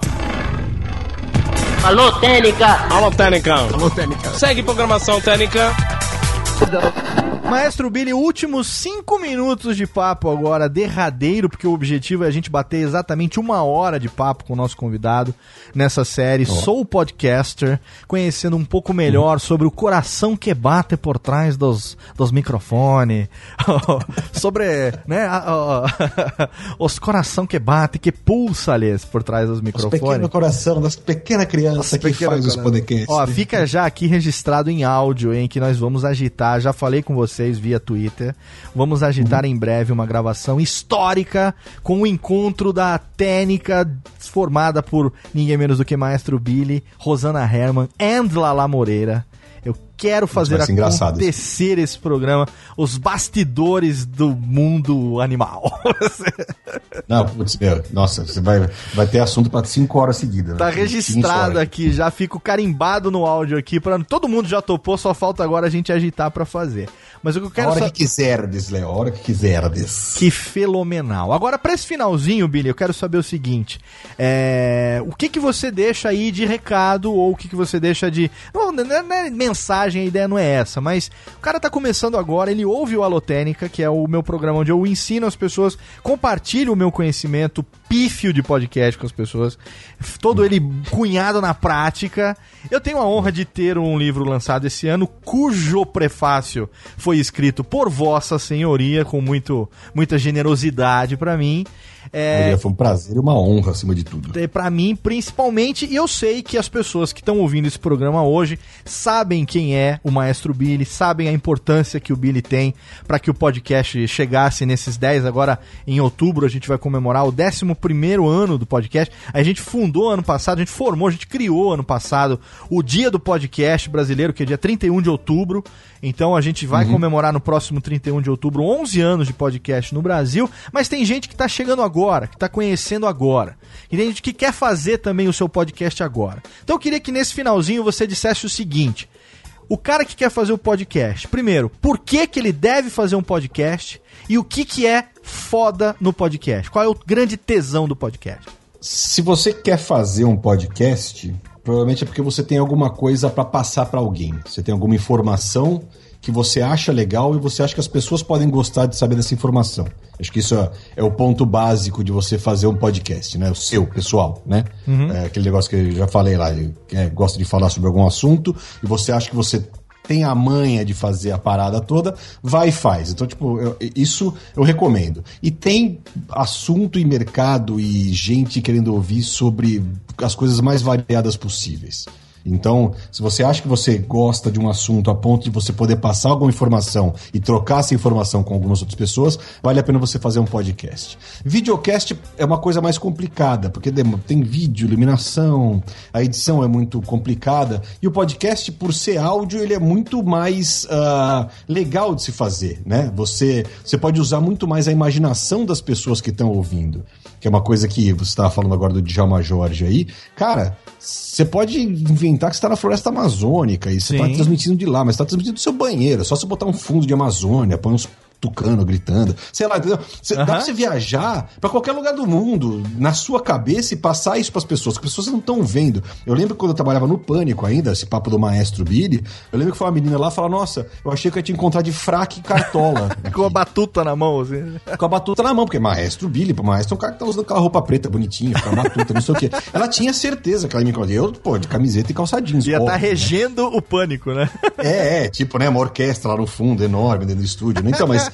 Alô, Técnica! Alô, Técnica! Alô, Técnica! Segue programação Técnica! Maestro Billy, últimos cinco minutos de papo agora, derradeiro, porque o objetivo é a gente bater exatamente uma hora de papo com o nosso convidado nessa série. Oh. Sou podcaster, conhecendo um pouco melhor sobre o coração que bate por trás dos, dos microfones, sobre né, os coração que bate, que pulsa ali por trás dos microfones. Os pequeno coração das pequenas crianças que faz os podcasts. Ó, fica já aqui registrado em áudio, em que nós vamos agitar. Já falei com você vocês via Twitter. Vamos agitar em breve uma gravação histórica com o encontro da técnica formada por ninguém menos do que Maestro Billy, Rosana Herman e Lala Moreira quero fazer acontecer esse programa, os bastidores do mundo animal. Não, putz, meu, nossa, você vai, vai ter assunto para cinco horas seguidas. Tá né? registrado aqui, já fico carimbado no áudio aqui, para todo mundo já topou, só falta agora a gente agitar para fazer. Mas o que eu quero A hora só... que quiserdes, Léo, a hora que quiserdes. Que fenomenal. Agora, para esse finalzinho, Billy, eu quero saber o seguinte: é... o que que você deixa aí de recado ou o que que você deixa de não, não é mensagem a ideia não é essa, mas o cara tá começando agora, ele ouve o Alotênica, que é o meu programa onde eu ensino as pessoas, compartilho o meu conhecimento pífio de podcast com as pessoas, todo ele cunhado na prática. Eu tenho a honra de ter um livro lançado esse ano, cujo prefácio foi escrito por Vossa Senhoria, com muito, muita generosidade para mim. É, foi um prazer e uma honra acima de tudo. É, para mim, principalmente, e eu sei que as pessoas que estão ouvindo esse programa hoje sabem quem é o Maestro Billy, sabem a importância que o Billy tem para que o podcast chegasse nesses 10. Agora, em outubro, a gente vai comemorar o 11 ano do podcast. A gente fundou ano passado, a gente formou, a gente criou ano passado o dia do podcast brasileiro, que é dia 31 de outubro. Então a gente vai uhum. comemorar no próximo 31 de outubro 11 anos de podcast no Brasil, mas tem gente que está chegando agora, que está conhecendo agora. E tem gente que quer fazer também o seu podcast agora. Então eu queria que nesse finalzinho você dissesse o seguinte: o cara que quer fazer o podcast, primeiro, por que, que ele deve fazer um podcast e o que, que é foda no podcast? Qual é o grande tesão do podcast? Se você quer fazer um podcast, Provavelmente é porque você tem alguma coisa para passar para alguém. Você tem alguma informação que você acha legal e você acha que as pessoas podem gostar de saber dessa informação. Acho que isso é, é o ponto básico de você fazer um podcast, né? O seu, pessoal, né? Uhum. É aquele negócio que eu já falei lá, é, gosta de falar sobre algum assunto e você acha que você tem a manha de fazer a parada toda, vai e faz. Então, tipo, eu, isso eu recomendo. E tem assunto e mercado e gente querendo ouvir sobre as coisas mais variadas possíveis. Então, se você acha que você gosta de um assunto a ponto de você poder passar alguma informação e trocar essa informação com algumas outras pessoas, vale a pena você fazer um podcast. Videocast é uma coisa mais complicada, porque tem vídeo, iluminação, a edição é muito complicada, e o podcast, por ser áudio, ele é muito mais uh, legal de se fazer, né? Você, você pode usar muito mais a imaginação das pessoas que estão ouvindo que é uma coisa que você estava falando agora do Djalma Jorge aí. Cara, você pode inventar que você está na floresta amazônica e você está transmitindo de lá, mas está transmitindo do seu banheiro. É só você botar um fundo de Amazônia, põe uns tucano gritando. Sei lá, entendeu? Cê, Dá pra você viajar para qualquer lugar do mundo, na sua cabeça e passar isso pras pessoas, que as pessoas não estão vendo. Eu lembro quando eu trabalhava no Pânico ainda, esse papo do maestro Billy, eu lembro que foi uma menina lá falar: Nossa, eu achei que eu ia te encontrar de fraque e cartola. Com a batuta na mão, assim. Com a batuta na mão, porque maestro Billy, maestro é um cara que tá usando aquela roupa preta bonitinha, com a batuta, não sei o quê. Ela tinha certeza que ela me encontrou. Eu, pô, de camiseta e calçadinhos. Ia estar tá regendo né? o pânico, né? É, é, tipo, né, uma orquestra lá no fundo, enorme, dentro do estúdio. Né? Então, mas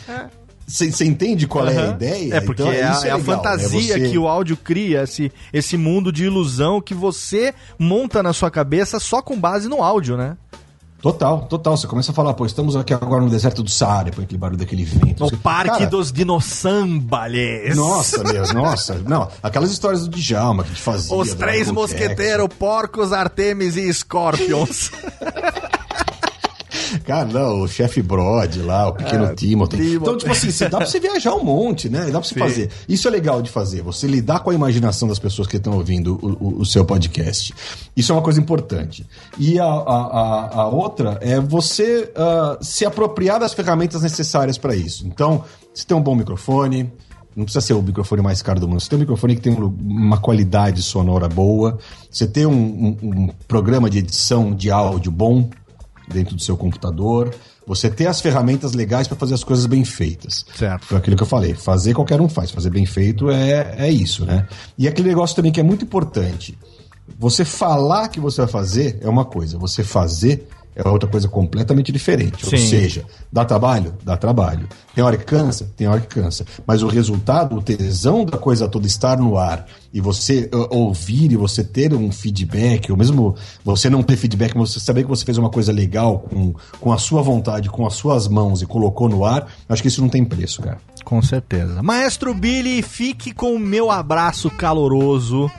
você entende qual uhum. é a ideia? É, porque então, é, a, é, é a fantasia é você... que o áudio cria, esse, esse mundo de ilusão que você monta na sua cabeça só com base no áudio, né? Total, total. Você começa a falar, pô, estamos aqui agora no deserto do Saara, põe aquele barulho daquele vento. No Parque Cara, dos Dinossambales. Nossa, meu, nossa. Não, aquelas histórias do Djalma que a gente fazia. Os três mosqueteiros, porcos, Artemis e Scorpions. Cara, não, o chefe Brod lá, o pequeno é, Timothy. Timothy. Então, tipo assim, dá pra você viajar um monte, né? Dá pra você Sim. fazer. Isso é legal de fazer, você lidar com a imaginação das pessoas que estão ouvindo o, o, o, seu podcast. Isso é uma coisa importante. E a, a, a, a outra é você uh, se apropriar das ferramentas necessárias para isso. Então, você tem um bom microfone, não precisa ser o microfone mais caro do mundo. Você tem um microfone que tem uma qualidade sonora boa. Você tem um, um, um programa de edição de áudio bom dentro do seu computador. Você ter as ferramentas legais para fazer as coisas bem feitas. Certo. Foi aquilo que eu falei. Fazer qualquer um faz. Fazer bem feito é, é isso, né? E aquele negócio também que é muito importante. Você falar que você vai fazer é uma coisa. Você fazer é outra coisa completamente diferente. Sim. Ou seja, dá trabalho? Dá trabalho. Tem hora que cansa? Tem hora que cansa. Mas o resultado, o tesão da coisa toda estar no ar e você uh, ouvir e você ter um feedback, ou mesmo você não ter feedback, mas você saber que você fez uma coisa legal com, com a sua vontade, com as suas mãos e colocou no ar, acho que isso não tem preço, cara. Com certeza. Maestro Billy, fique com o meu abraço caloroso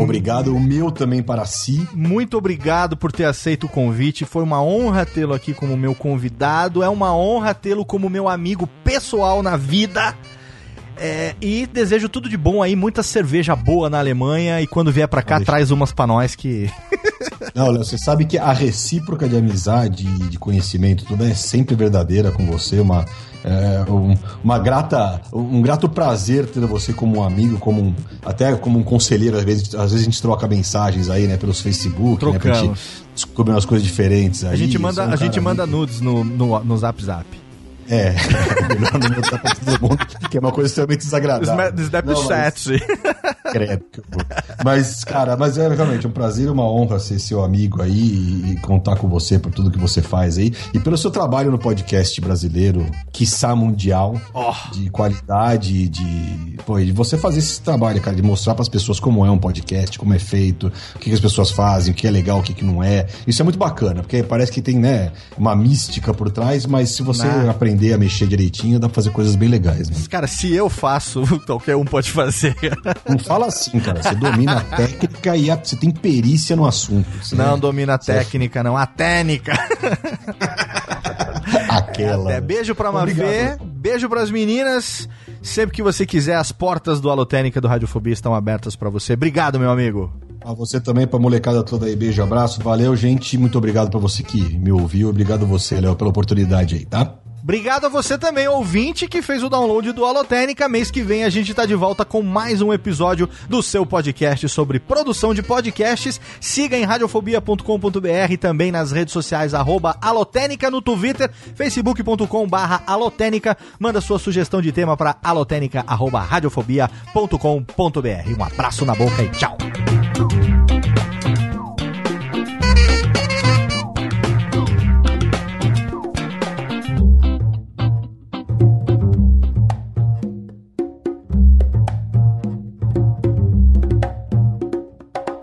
Obrigado, o meu também para si. Muito obrigado por ter aceito o convite. Foi uma honra tê-lo aqui como meu convidado. É uma honra tê-lo como meu amigo pessoal na vida. É, e desejo tudo de bom aí, muita cerveja boa na Alemanha. E quando vier para cá, traz umas pra nós que. Não, Léo, você sabe que a recíproca de amizade, de conhecimento, tudo é sempre verdadeira com você. Uma, é, um, uma grata, um grato prazer ter você como um amigo, como um, até como um conselheiro. Às vezes, às vezes a gente troca mensagens aí, né, pelos Facebook, Trocamos. né, pra gente descobrir umas coisas diferentes. Aí, a gente manda, é um a gente manda nudes no, no, no Zap Zap. É, melhor não botar pra todo mundo, que é uma coisa extremamente desagradável. Snapchat. Credo. Mas, cara, mas é realmente um prazer e uma honra ser seu amigo aí e, e, contar com você por tudo que você faz aí. E pelo seu trabalho no podcast brasileiro, quiçá mundial, oh. de qualidade, de. Pô, de você fazer esse trabalho, cara, de mostrar para as pessoas como é um podcast, como é feito, o que, que as pessoas fazem, o que é legal, o que, que não é. Isso é muito bacana, porque parece que tem, né, uma mística por trás, mas se você aprender aprender a mexer direitinho, dá pra fazer coisas bem legais, né? Cara, se eu faço, qualquer um pode fazer. Não fala assim, cara. Você domina a técnica e a, você tem perícia no assunto. Não domina a técnica, não. A técnica. Aquela. É, beijo pra Mafê, beijo pras meninas. Sempre que você quiser, as portas do Alotênica do Radiofobia estão abertas para você. Obrigado, meu amigo. A você também, pra molecada toda aí. Beijo, abraço. Valeu, gente. Muito obrigado pra você que me ouviu. Obrigado a você, Léo, pela oportunidade aí, tá? Obrigado a você também, ouvinte, que fez o download do Alotênica. Mês que vem a gente tá de volta com mais um episódio do seu podcast sobre produção de podcasts. Siga em radiofobia.com.br também nas redes sociais, arroba no Twitter, facebook.com barra. Manda sua sugestão de tema para alotênica, arroba radiofobia.com.br. Um abraço na boca e tchau!